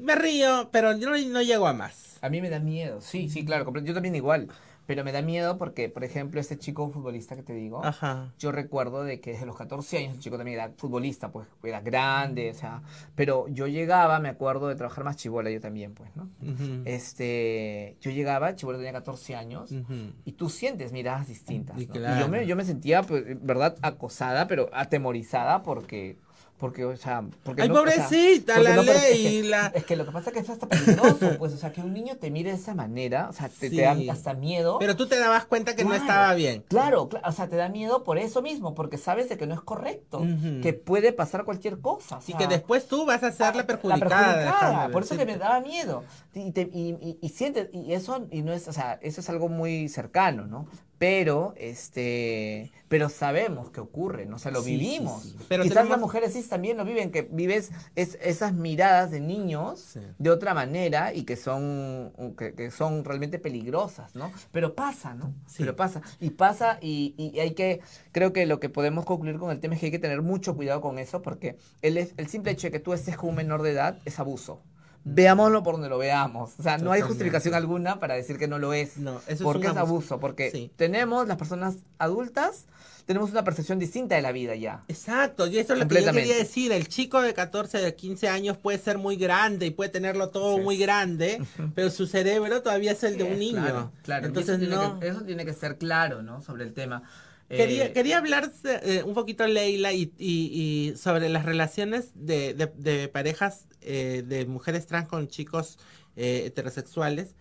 me río, pero yo no, no llego a más. A mí me da miedo, sí, sí, claro, yo también igual, pero me da miedo porque, por ejemplo, este chico futbolista que te digo, Ajá. yo recuerdo de que desde los 14 años el chico también era futbolista, pues era grande, o sea, pero yo llegaba, me acuerdo de trabajar más chibola yo también, pues, ¿no? Ujú, Este, yo llegaba, chibola tenía 14 años, ujú. y tú sientes miradas distintas. Y ¿no? claro. Y yo me, yo me sentía, pues, verdad, acosada, pero atemorizada porque, porque, o sea, porque Ay, no- o sea, pobrecita, la no, pero es ley que- la... Es que lo que pasa es que es hasta peligroso, pues, o sea, que un niño te mire de esa manera, o sea, te, te da hasta miedo. Pero tú te dabas cuenta que no estaba bien. Claro, cla- o sea, te da miedo por eso mismo, porque sabes de que no es correcto, que puede pasar cualquier cosa. o Y que después tú vas a ser la la perjudicada. perjudicada, déjame por eso que me daba miedo. Y, te- y, y- y sientes, y eso, y no es, o sea, eso es algo muy cercano, ¿no? Pero, este, pero sabemos que ocurre, ¿no? O sea, lo Sí, vivimos. sí. Pero Quizás tenemos- las mujeres sí también lo viven, que vives es- esas miradas de niños de otra manera y que son, que, que son realmente peligrosas, ¿no? Pero pasa, ¿no? Sí. Pero pasa. Y pasa y, y hay que, creo que lo que podemos concluir con el tema es que hay que tener mucho cuidado con eso porque el, el simple hecho de que tú estés con un menor de edad es abuso. Veámoslo por donde lo veamos. O sea, no hay justificación alguna para decir que no lo es. No, eso es porque un es abuso. abuso. Porque Sí. tenemos, las personas adultas, tenemos una percepción distinta de la vida ya. Exacto, y eso es lo que yo quería decir. El chico de 14, de 15 años puede ser muy grande y puede tenerlo todo Sí. muy grande, pero su cerebro todavía es el de un niño. Claro, claro. Entonces, eso, tiene no. que, eso tiene que ser claro, ¿no? Sobre el tema. Quería, Eh, quería hablar eh, un poquito, Leila, y, y- y sobre las relaciones de, de- de parejas eh, de mujeres trans con chicos eh, heterosexuales.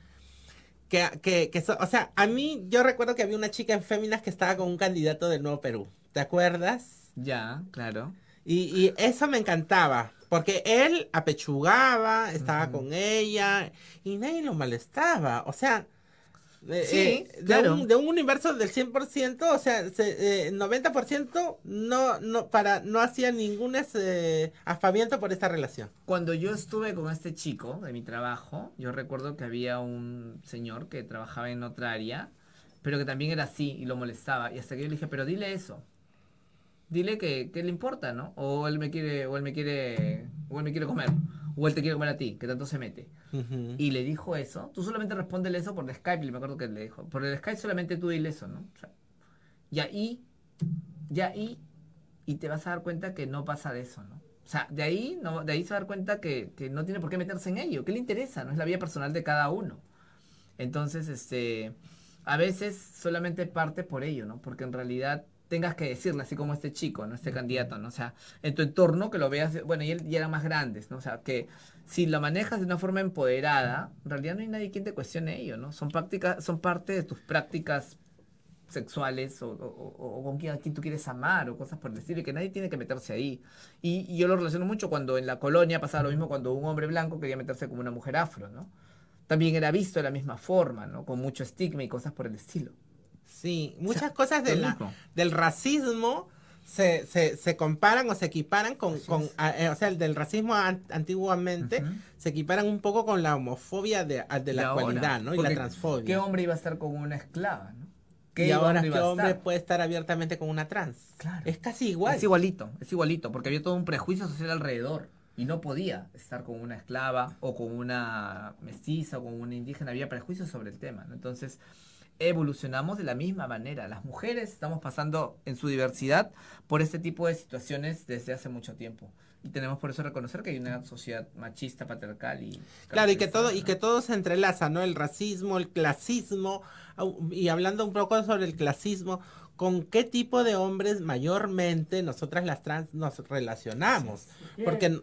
Que, que, que so- o sea, a mí, yo recuerdo que había una chica en Féminas que estaba con un candidato del Nuevo Perú. ¿Te acuerdas? Ya, claro. Y, y eso me encantaba, porque él apechugaba, estaba con ella y nadie lo molestaba. O sea, eh, Sí, eh, de, claro. un, de un universo del 100%, o sea, se, eh, 90% no, no, para, no hacía ningún ese, aspaviento por esta relación. Cuando yo estuve con este chico de mi trabajo, yo recuerdo que había un señor que trabajaba en otra área, pero que también era así y lo molestaba. Y hasta que yo le dije, pero dile eso. Dile que, que le importa, ¿no? O él me quiere, o él me quiere, o él me quiere comer, o él te quiere comer a ti, que tanto se mete. Ujú. Y le dijo eso. Tú solamente respóndele eso por el Skype. Me acuerdo que le dijo. Por el Skype solamente tú dile eso, ¿no? O sea, y ahí, y ahí, y te vas a dar cuenta que no pasa de eso, ¿no? O sea, de ahí, no, de ahí se va a dar cuenta que, que no tiene por qué meterse en ello. ¿Qué le interesa? No es la vida personal de cada uno. Entonces, este, a veces solamente parte por ello, ¿no? Porque en realidad tengas que decirle, así como este chico, ¿no? Este candidato, ¿no? O sea, en tu entorno que lo veas, bueno, y él ya eran más grandes, ¿no? O sea, que si lo manejas de una forma empoderada, en realidad no hay nadie quien te cuestione ello, ¿no? Son prácticas, son parte de tus prácticas sexuales o, o, con quién, a tú quieres amar o cosas por el estilo y que nadie tiene que meterse ahí. Y, yo lo relaciono mucho cuando en la colonia pasaba lo mismo cuando un hombre blanco quería meterse como una mujer afro, ¿no? También era visto de la misma forma, ¿no? Con mucho estigma y cosas por el estilo. Sí, muchas cosas del racismo se, se, se, comparan o se equiparan con, con eh, o sea, el del racismo antiguamente se equiparan un poco con la homofobia de, de la actualidad, ¿no? Y la transfobia. ¿Qué hombre iba a estar con una esclava, no? ¿Qué y ahora qué hombre puede estar abiertamente con una trans. Claro. Es casi igual. Es igualito, es igualito, porque había todo un prejuicio social alrededor y no podía estar con una esclava o con una mestiza o con una indígena, había prejuicios sobre el tema, ¿no? Entonces, evolucionamos de la misma manera. Las mujeres estamos pasando en su diversidad por este tipo de situaciones desde hace mucho tiempo. Y tenemos por eso reconocer que hay una sociedad machista, patriarcal y... Claro, y que todo, y que todo se entrelaza, ¿no? El racismo, el clasismo, y hablando un poco sobre el clasismo, ¿con qué tipo de hombres mayormente nosotras las trans nos relacionamos? Porque...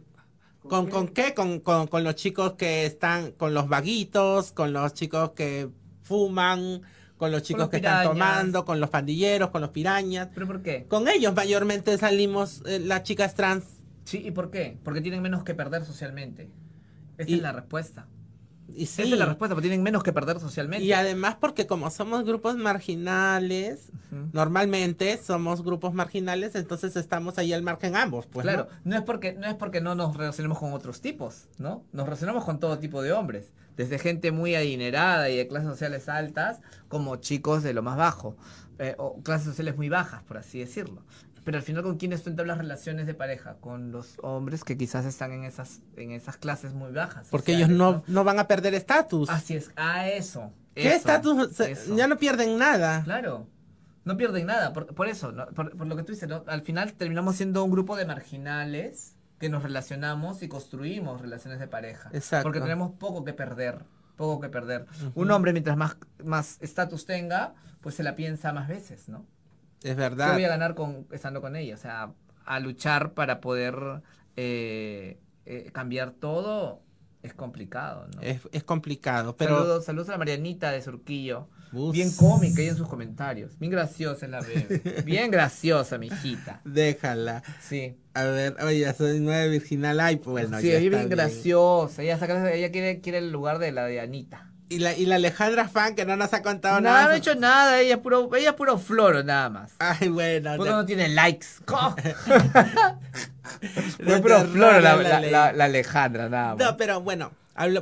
¿Con, ¿Con qué? Con, con, con los chicos que están, con los vaguitos, con los chicos que fuman, con los chicos que están tomando, con los pandilleros, con los pirañas. ¿Pero por qué? Con ellos mayormente salimos eh, las chicas trans. Sí, ¿y por qué? Porque tienen menos que perder socialmente. Esa es la respuesta. Y Esa es la respuesta, porque tienen menos que perder socialmente. Y además porque como somos grupos marginales, normalmente somos grupos marginales, entonces estamos ahí al margen ambos, pues. Claro, ¿no? es porque no es porque no nos relacionemos con otros tipos, ¿no? Nos relacionamos con todo tipo de hombres, desde gente muy adinerada y de clases sociales altas, como chicos de lo más bajo, eh, o clases sociales muy bajas, por así decirlo. Pero al final, ¿con quiénes tú entablas relaciones de pareja? Con los hombres que quizás están en esas, en esas clases muy bajas. Porque ellos no, ¿no? van a perder estatus. Así es, a eso. ¿Qué estatus? Ya no pierden nada. Claro, no pierden nada. Por, por eso, por, lo que tú dices, al final terminamos siendo un grupo de marginales que nos relacionamos y construimos relaciones de pareja. Exacto. Porque tenemos poco que perder. Poco que perder. Un hombre, mientras más estatus tenga, pues se la piensa más veces, ¿no? Es verdad. ¿Qué voy a ganar con, estando con ella? O sea, a luchar para poder eh, eh, cambiar todo es complicado, ¿no? Es, complicado, pero... Saludos, saludos a la Marianita de Surquillo. Bien cómica ella en sus comentarios. Bien graciosa en la bebé. Bien graciosa, mi hijita. Déjala. Sí. A ver, oye, soy nueva virginal. Ay, pues bueno, Sí, ella es bien, graciosa. Ella, ella quiere, quiere el lugar de la de Anita. Y la, y la Alejandra Fan que no nos ha contado nada. No, ha hecho nada, ella es puro, ella es puro floro nada más. Ay, bueno. Porque no, tiene likes. es puro floro la, la, la, Alejandra, nada más. No, pero bueno,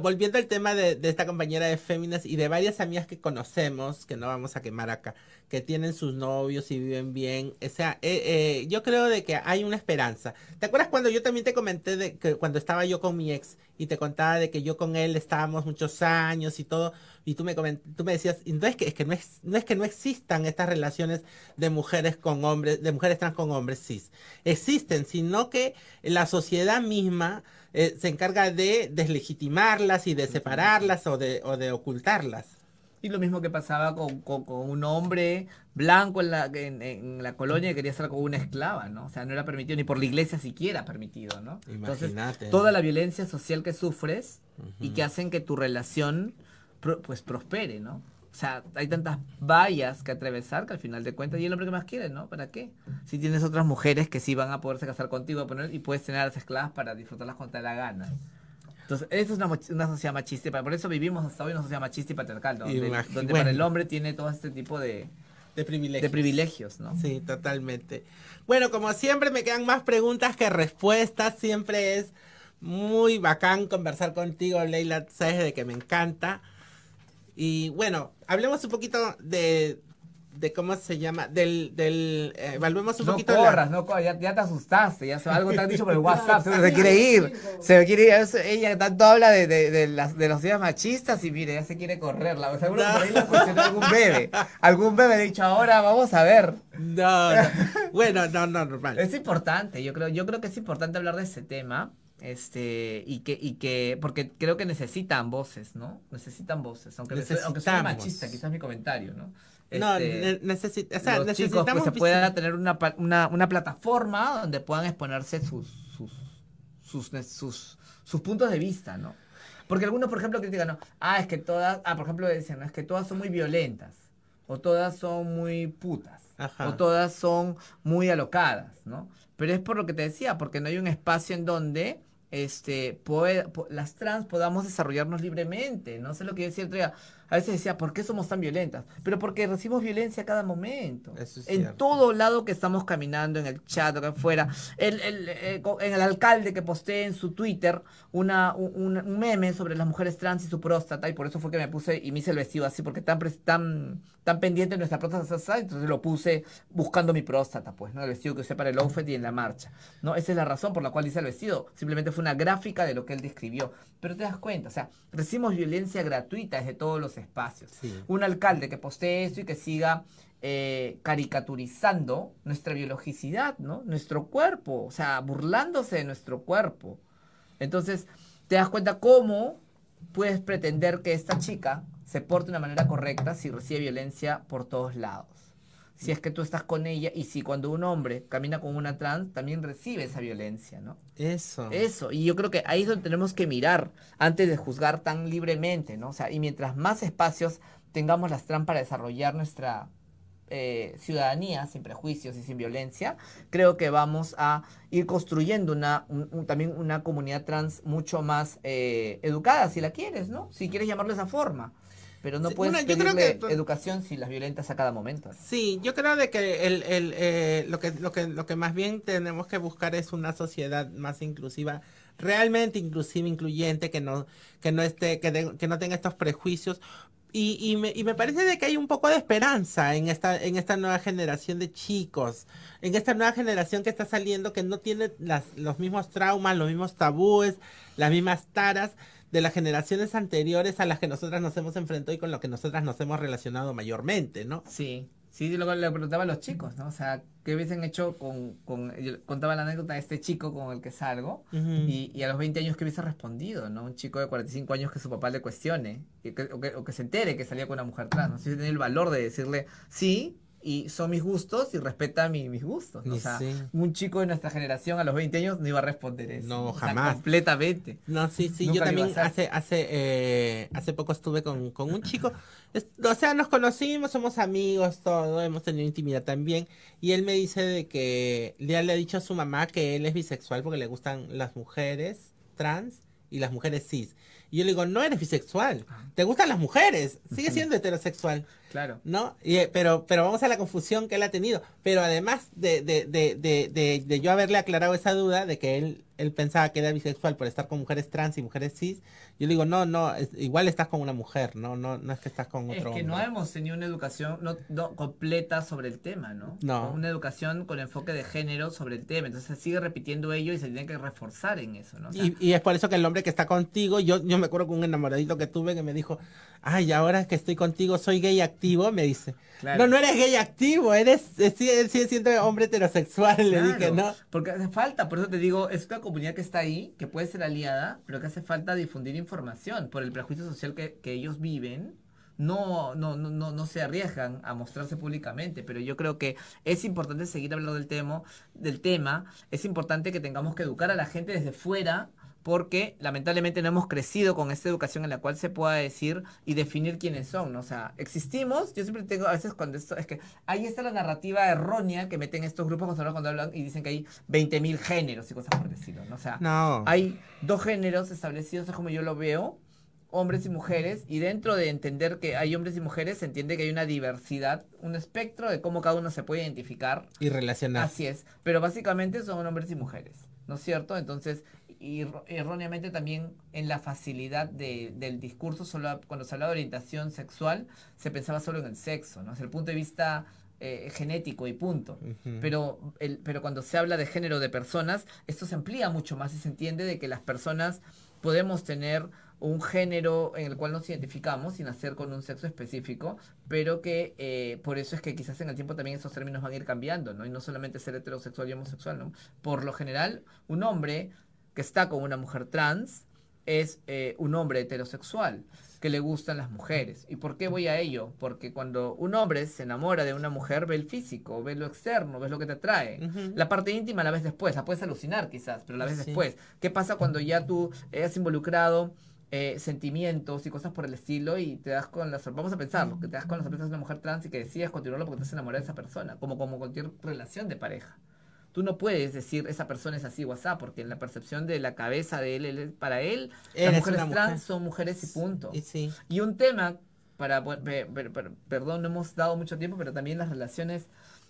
volviendo al tema de, de, esta compañera de Féminas y de varias amigas que conocemos, que no vamos a quemar acá, que tienen sus novios y viven bien. O sea, eh, eh, yo creo de que hay una esperanza. ¿Te acuerdas cuando yo también te comenté de que cuando estaba yo con mi ex y te contaba de que yo con él estábamos muchos años y todo? Y tú me, tú me decías, entonces que, es que no es, no es que no existan estas relaciones de mujeres con hombres, de mujeres trans con hombres cis. Existen, sino que la sociedad misma eh, se encarga de deslegitimarlas y de separarlas o de, o de ocultarlas. Y lo mismo que pasaba con, con, un hombre blanco en la, en, la colonia que quería estar con una esclava, ¿no? O sea, no era permitido ni por la iglesia siquiera permitido, ¿no? Entonces, toda la violencia social que sufres y que hacen que tu relación pues prospere, ¿no? O sea, hay tantas vallas que atravesar que al final de cuentas, y el hombre que más quiere, ¿no? ¿Para qué? Si tienes otras mujeres que sí van a poderse casar contigo poner, y puedes tener a las esclavas para disfrutarlas cuando te la gana. Entonces, eso es una, una, sociedad machista, por eso vivimos hasta hoy una sociedad machista y patriarcal, donde, donde para el hombre tiene todo este tipo de, de privilegios. De privilegios, ¿no? Sí, totalmente. Bueno, como siempre me quedan más preguntas que respuestas, siempre es muy bacán conversar contigo, Leila, sabes de que me encanta. Y bueno, hablemos un poquito de, de cómo se llama, del, del eh, evaluemos un no poquito. Corras, No corras, ya, te asustaste, ya algo te han dicho por el WhatsApp, se, quiere ir, se quiere ir, ella tanto habla de, de, de, las, de los días machistas y mire, ya se quiere correr, la, seguro no. por ahí le algún bebé, algún bebé ha dicho ahora vamos a ver. No, no. bueno, no, no, normal. Es importante, yo creo, yo creo que es importante hablar de ese tema, este y que y que porque creo que necesitan voces no necesitan voces aunque aunque sea machista quizás mi comentario no no este, necesita, o sea, los necesitamos chicos, pues, se pueda tener una, una, una, plataforma donde puedan exponerse sus sus, sus sus, sus puntos de vista no porque algunos por ejemplo critican no ah es que todas ah por ejemplo dicen no es que todas son muy violentas o todas son muy putas, o todas son muy alocadas, ¿no? Pero es por lo que te decía, porque no hay un espacio en donde este, las trans podamos desarrollarnos libremente. No sé lo que decía el a veces decía, ¿por qué somos tan violentas? Pero porque recibimos violencia a cada momento. en todo lado que estamos caminando, en el chat, acá afuera, el, el, eh, en el alcalde que postee en su Twitter una, un, meme sobre las mujeres trans y su próstata, y por eso fue que me puse y me hice el vestido así, porque tan, tan, tan pendiente de nuestra próstata, entonces lo puse buscando mi próstata, pues, ¿no? El vestido que usé para el outfit y en la marcha, ¿no? Esa es la razón por la cual hice el vestido, simplemente fue una gráfica de lo que él describió. Pero te das cuenta, o sea, recibimos violencia gratuita desde todos los espacios. Un alcalde que postee esto y que siga eh, caricaturizando nuestra biologicidad, ¿no? Nuestro cuerpo, o sea, burlándose de nuestro cuerpo. Entonces, te das cuenta cómo puedes pretender que esta chica se porte de una manera correcta si recibe violencia por todos lados. Si es que tú estás con ella y si cuando un hombre camina con una trans también recibe esa violencia, ¿no? Eso. Eso. Y yo creo que ahí es donde tenemos que mirar antes de juzgar tan libremente, ¿no? O sea, y mientras más espacios tengamos las trans para desarrollar nuestra eh, ciudadanía sin prejuicios y sin violencia, creo que vamos a ir construyendo una, también una comunidad trans mucho más eh, educada, si la quieres, ¿no? Si quieres llamarlo de esa forma. Pero no puedes pedirle educación si las violentas a cada momento. Sí, yo creo de que el, el, eh, lo que lo que lo que más bien tenemos que buscar es una sociedad más inclusiva, realmente inclusiva, incluyente, que no que no esté que, que no tenga estos prejuicios, y, y, me, y me parece de que hay un poco de esperanza en esta, en esta nueva generación de chicos, en esta nueva generación que está saliendo que no tiene las, los mismos traumas, los mismos tabúes, las mismas taras de las generaciones anteriores a las que nosotras nos hemos enfrentado y con lo que nosotras nos hemos relacionado mayormente, ¿no? Sí. Sí, lo que le preguntaba a los chicos, ¿no? O sea, ¿qué hubiesen hecho con, con contaba la anécdota de este chico con el que salgo y, y, a los 20 años que hubiese respondido, ¿no? Un chico de 45 años que su papá le cuestione y que, o, que, o, que, se entere que salía con una mujer trans, ¿no? Si tiene el valor de decirle, sí, y son mis gustos y respeta mis gustos. O sea, un chico de nuestra generación a los 20 años no iba a responder eso. No, jamás. completamente. No, sí, sí. yo también hace hace eh, hace poco estuve con, con un chico. o sea, nos conocimos, somos amigos, todo, hemos tenido intimidad también. Y él me dice de que ya le ha dicho a su mamá que él es bisexual porque le gustan las mujeres trans y las mujeres cis. Y yo le digo, no eres bisexual, ah. te gustan las mujeres, sigue siendo heterosexual. Claro. ¿No? Y, eh, pero, pero vamos a la confusión que él ha tenido. Pero además de, de, de, de, de yo haberle aclarado esa duda de que él, él pensaba que era bisexual por estar con mujeres trans y mujeres cis, yo le digo, no, no, igual estás con una mujer, no, no, no es que estás con otro Es que no hemos tenido una educación no, completa sobre el tema, ¿no? No. Una educación con enfoque de género sobre el tema. Entonces se sigue repitiendo ello y se tiene que reforzar en eso, ¿no? y, y, es por eso que el hombre que está contigo, yo, yo me acuerdo con un enamoradito que tuve que me dijo, ay, ahora que estoy contigo soy gay activo, me dice. No, no eres gay activo, eres, sigue, siendo hombre heterosexual, le dije, ¿no? Porque hace falta, por eso te digo, es una comunidad que está ahí, que puede ser aliada, pero que hace falta difundir información por el prejuicio social que, que ellos viven. No, no, no, no, no se arriesgan a mostrarse públicamente, pero yo creo que es importante seguir hablando del tema, del tema, es importante que tengamos que educar a la gente desde fuera porque lamentablemente no hemos crecido con esta educación en la cual se pueda decir y definir quiénes son, ¿no? O sea, existimos, yo siempre tengo, a veces cuando esto, es que ahí está la narrativa errónea que meten estos grupos cuando hablan y dicen que hay 20.000 géneros y cosas por decirlo, ¿no? O sea, hay dos géneros establecidos, es como yo lo veo, hombres y mujeres, y dentro de entender que hay hombres y mujeres, se entiende que hay una diversidad, un espectro de cómo cada uno se puede identificar. Y relacionar. Así es, pero básicamente son hombres y mujeres, ¿no es cierto? Entonces, y erróneamente también en la facilidad de, del discurso, solo cuando se habla de orientación sexual, se pensaba solo en el sexo, ¿no? Desde el punto de vista eh, genético y punto. pero, el, pero cuando se habla de género de personas, esto se amplía mucho más y se entiende de que las personas podemos tener un género en el cual nos identificamos sin hacer con un sexo específico, pero que eh, por eso es que quizás en el tiempo también esos términos van a ir cambiando, ¿no? Y no solamente ser heterosexual y homosexual, ¿no? Por lo general, un hombre que está con una mujer trans es eh, un hombre heterosexual que le gustan las mujeres. ¿Y por qué voy a ello? Porque cuando un hombre se enamora de una mujer, ve el físico, ve lo externo, ve lo que te atrae. La parte íntima la ves después, la puedes alucinar quizás, pero la ves después. ¿Qué pasa cuando ya tú has involucrado eh, sentimientos y cosas por el estilo y te das con la sorpresa, vamos a pensarlo, que te das con la sorpresa de una mujer trans y que decides continuarlo porque te has enamorado de esa persona, como, como cualquier relación de pareja. Tú no puedes decir esa persona es así así, porque en la percepción de la cabeza de él, él- para él, las Eres mujeres una trans mujer. son mujeres y punto. Y sí. Y un tema, para pe- pe- pe- perdón, no hemos dado mucho tiempo, pero también las relaciones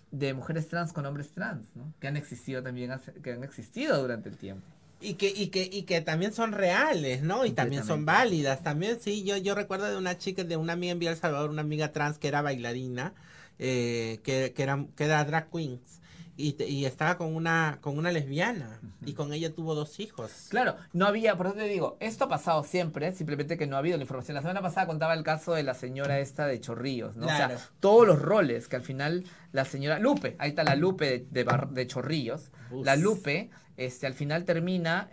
de mujeres trans con hombres trans, ¿no? Que han existido también, que han existido durante el tiempo. Y que, y que, y que también son reales, ¿no? Y también son válidas. También, sí, yo, yo recuerdo de una chica, de una amiga en Villa El Salvador, una amiga trans que era bailarina, eh, que, que era, que era drag queens. Y, te- y estaba con una, con una lesbiana. Y con ella tuvo dos hijos. Claro, no había, por eso te digo, esto ha pasado siempre, simplemente que no ha habido la información. La semana pasada contaba el caso de la señora esta de Chorrillos, ¿no? O sea, todos los roles que al final la señora Lupe, ahí está la Lupe de, de, Bar- de Chorrillos, Uf. la Lupe, este, al final termina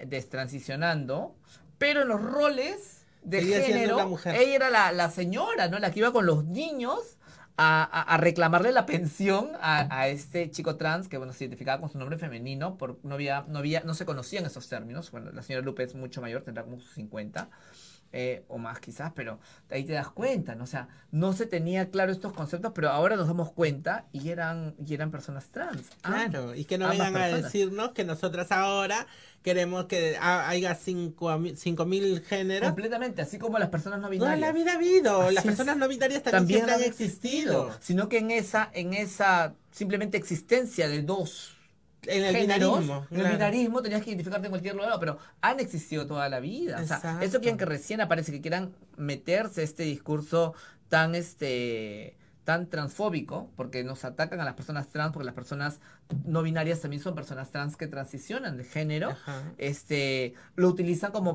destransicionando, pero en los roles de género, ella era la, la señora, ¿no? La que iba con los niños a, a- reclamarle la pensión a, a este chico trans que bueno se identificaba con su nombre femenino por no había no había no se conocían esos términos. Bueno la señora Lupe es mucho mayor tendrá como sus 50 eh, o más quizás pero ahí te das cuenta no o sea no se tenía claro estos conceptos pero ahora nos damos cuenta y eran y eran personas trans Claro, y que no vengan a decirnos que nosotras ahora queremos que ha- haya cinco, mil- cinco mil géneros. completamente así como las personas no No, binarias la vida ha habido. Así Las es. personas no binarias también, han han existido. sino que en esa en esa simplemente existencia de dos En el binarismo. En el binarismo tenías que identificarte en cualquier lugar, pero han existido toda la vida. O sea, eso quieren que recién aparece, que quieran meterse este discurso tan este tan transfóbico, porque nos atacan a las personas trans, porque las personas no binarias también son personas trans que transicionan de género, Ajá. este lo utilizan como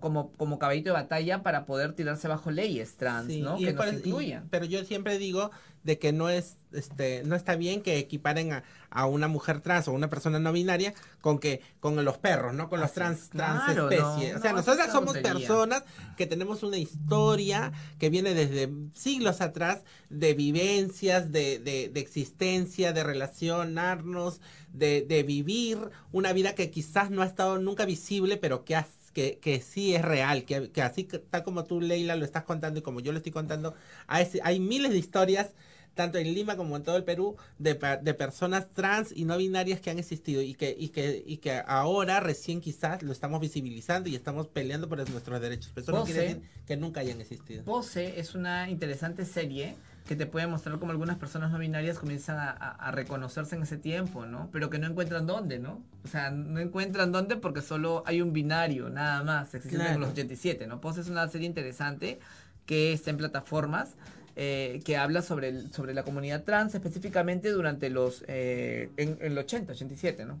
como como caballito de batalla para poder tirarse bajo leyes trans, Sí, ¿no? Que nos y- pero yo siempre digo de que no es este no está bien que equiparen a, a una mujer trans o una persona no binaria con que con los perros, ¿no? Con los Así trans es, trans claro, especies. no, o sea, no, nosotras somos tontería. personas que tenemos una historia que viene desde siglos atrás de vivencias, de, de, de existencia, de relacionarnos, de, de vivir una vida que quizás no ha estado nunca visible, pero que que, que sí es real, que, que así que- tal como tú, Leila, lo estás contando y como yo lo estoy contando, hay, hay miles de historias, tanto en Lima como en todo el Perú, de, de personas trans y no binarias que han existido y que, y que, y que ahora recién quizás lo estamos visibilizando y estamos peleando por nuestros derechos. Pero eso no quiere Pose. decir que nunca hayan existido. Pose es una interesante serie que te puede mostrar cómo algunas personas no binarias comienzan a, a- a reconocerse en ese tiempo, ¿no? Pero que no encuentran dónde, ¿no? O sea, no encuentran dónde porque solo hay un binario, nada más. Existen Claro. en los 87, ¿no? Pose es una serie interesante que está en plataformas. eh, que habla sobre, el- sobre la comunidad trans específicamente durante los eh, en, en el 80, 87, ¿no?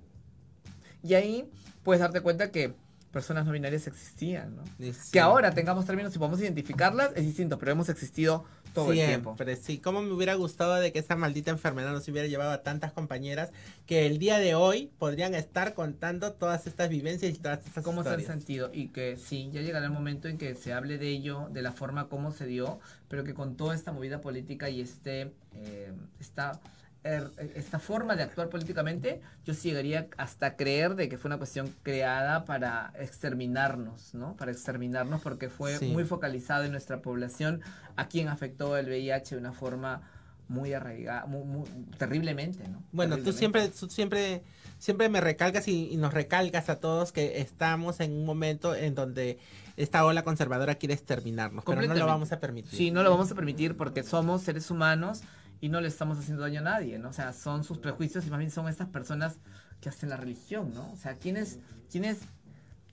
Y ahí puedes darte cuenta que personas no binarias existían, ¿no? Sí. Que ahora tengamos términos y podemos identificarlas es distinto, pero hemos existido todo el tiempo. Siempre, sí. Cómo me hubiera gustado de que esa maldita enfermedad nos hubiera llevado a tantas compañeras que el día de hoy podrían estar contando todas estas vivencias y todas estas ¿Cómo se han historias. sentido? Y que sí, ya llegará el momento en que se hable de ello, de la forma como se dio, pero que con toda esta movida política y este eh, esta, esta forma de actuar políticamente, yo llegaría hasta creer de que fue una cuestión creada para exterminarnos, ¿no? Para exterminarnos porque fue Sí. muy focalizado en nuestra población, a quien afectó el VIH de una forma muy arraigada, muy, muy- terriblemente, ¿no? Bueno, tú Terriblemente. siempre, tú siempre, siempre me recalcas y, y nos recalcas a todos que estamos en un momento en donde esta ola conservadora quiere exterminarnos, pero no lo vamos a permitir. Sí, no lo vamos a permitir porque somos seres humanos y no le estamos haciendo daño a nadie, ¿no? O sea, son sus prejuicios y más bien son estas personas que hacen la religión, ¿no? O sea, ¿quiénes, quiénes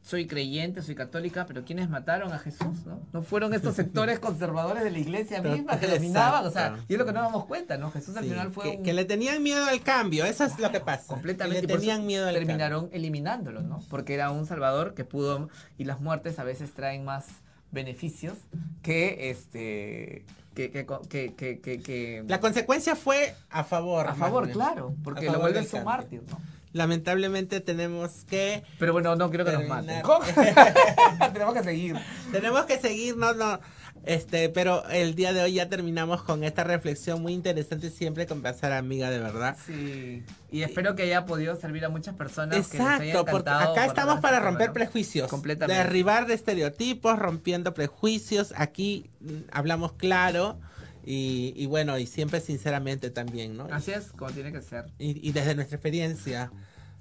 soy creyente, soy católica, pero ¿quiénes mataron a Jesús, no? No fueron estos sectores conservadores de la iglesia misma que dominaban, o sea, y es lo que no damos cuenta, ¿no? Jesús al Sí, final fue que, un... que le tenían miedo al cambio, eso es lo que pasa. completamente Que le tenían miedo al cambio. terminaron eliminándolo, ¿no? Porque era un salvador que pudo y las muertes a veces traen más beneficios que este que que que que, que- que- La consecuencia fue a favor. a favor, claro, porque lo un cambio. mártir, ¿no? lamentablemente tenemos que... Pero bueno, no quiero que nos maten. tenemos que seguir. Tenemos que seguir, no, no. Este, pero el día de hoy ya terminamos con esta reflexión muy interesante siempre con pasar amiga de verdad. Sí. Y espero que haya podido servir a muchas personas. Exacto, porque acá estamos para romper prejuicios. Completamente. Derribar de estereotipos, rompiendo prejuicios. Aquí mm, hablamos claro. Y, y, bueno, y siempre sinceramente también, ¿no? Así es, como tiene que ser. Y, y desde nuestra experiencia.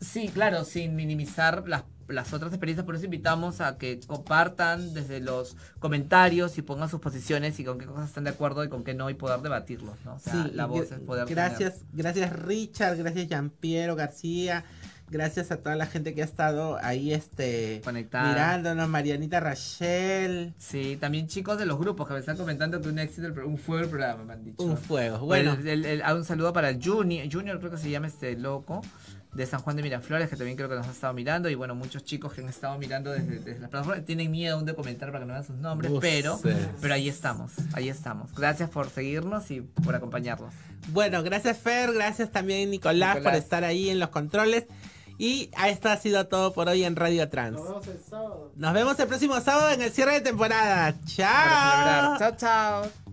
Sí, claro, sin minimizar las, las otras experiencias, por eso invitamos a que compartan desde los comentarios y pongan sus posiciones y con qué cosas están de acuerdo y con qué no y poder debatirlos, ¿no? O sea, sí, la voz es poder Gracias, tener. gracias Richard, gracias Jean-Piero García, gracias a toda la gente que ha estado ahí este Conectada. mirándonos, Marianita Rachel. Sí, también chicos de los grupos que me están comentando que un éxito, un fuego el programa, me han dicho. Un fuego, bueno. El, el, el, un saludo para Junior, Junior creo que se llama este loco de San Juan de Miraflores, que también creo que nos ha estado mirando, y bueno, muchos chicos que han estado mirando desde, desde las plataformas tienen miedo aún de comentar para que no vean sus nombres, Uf, pero, sí. pero ahí estamos, ahí estamos. Gracias por seguirnos y por acompañarnos. Bueno, gracias Fer, gracias también Nicolás, Nicolás. por estar ahí en los controles. Y esto ha sido todo por hoy en Radio Trans. Nos vemos el sábado. Nos vemos el próximo sábado en el cierre de temporada. Chao. Chao, chao.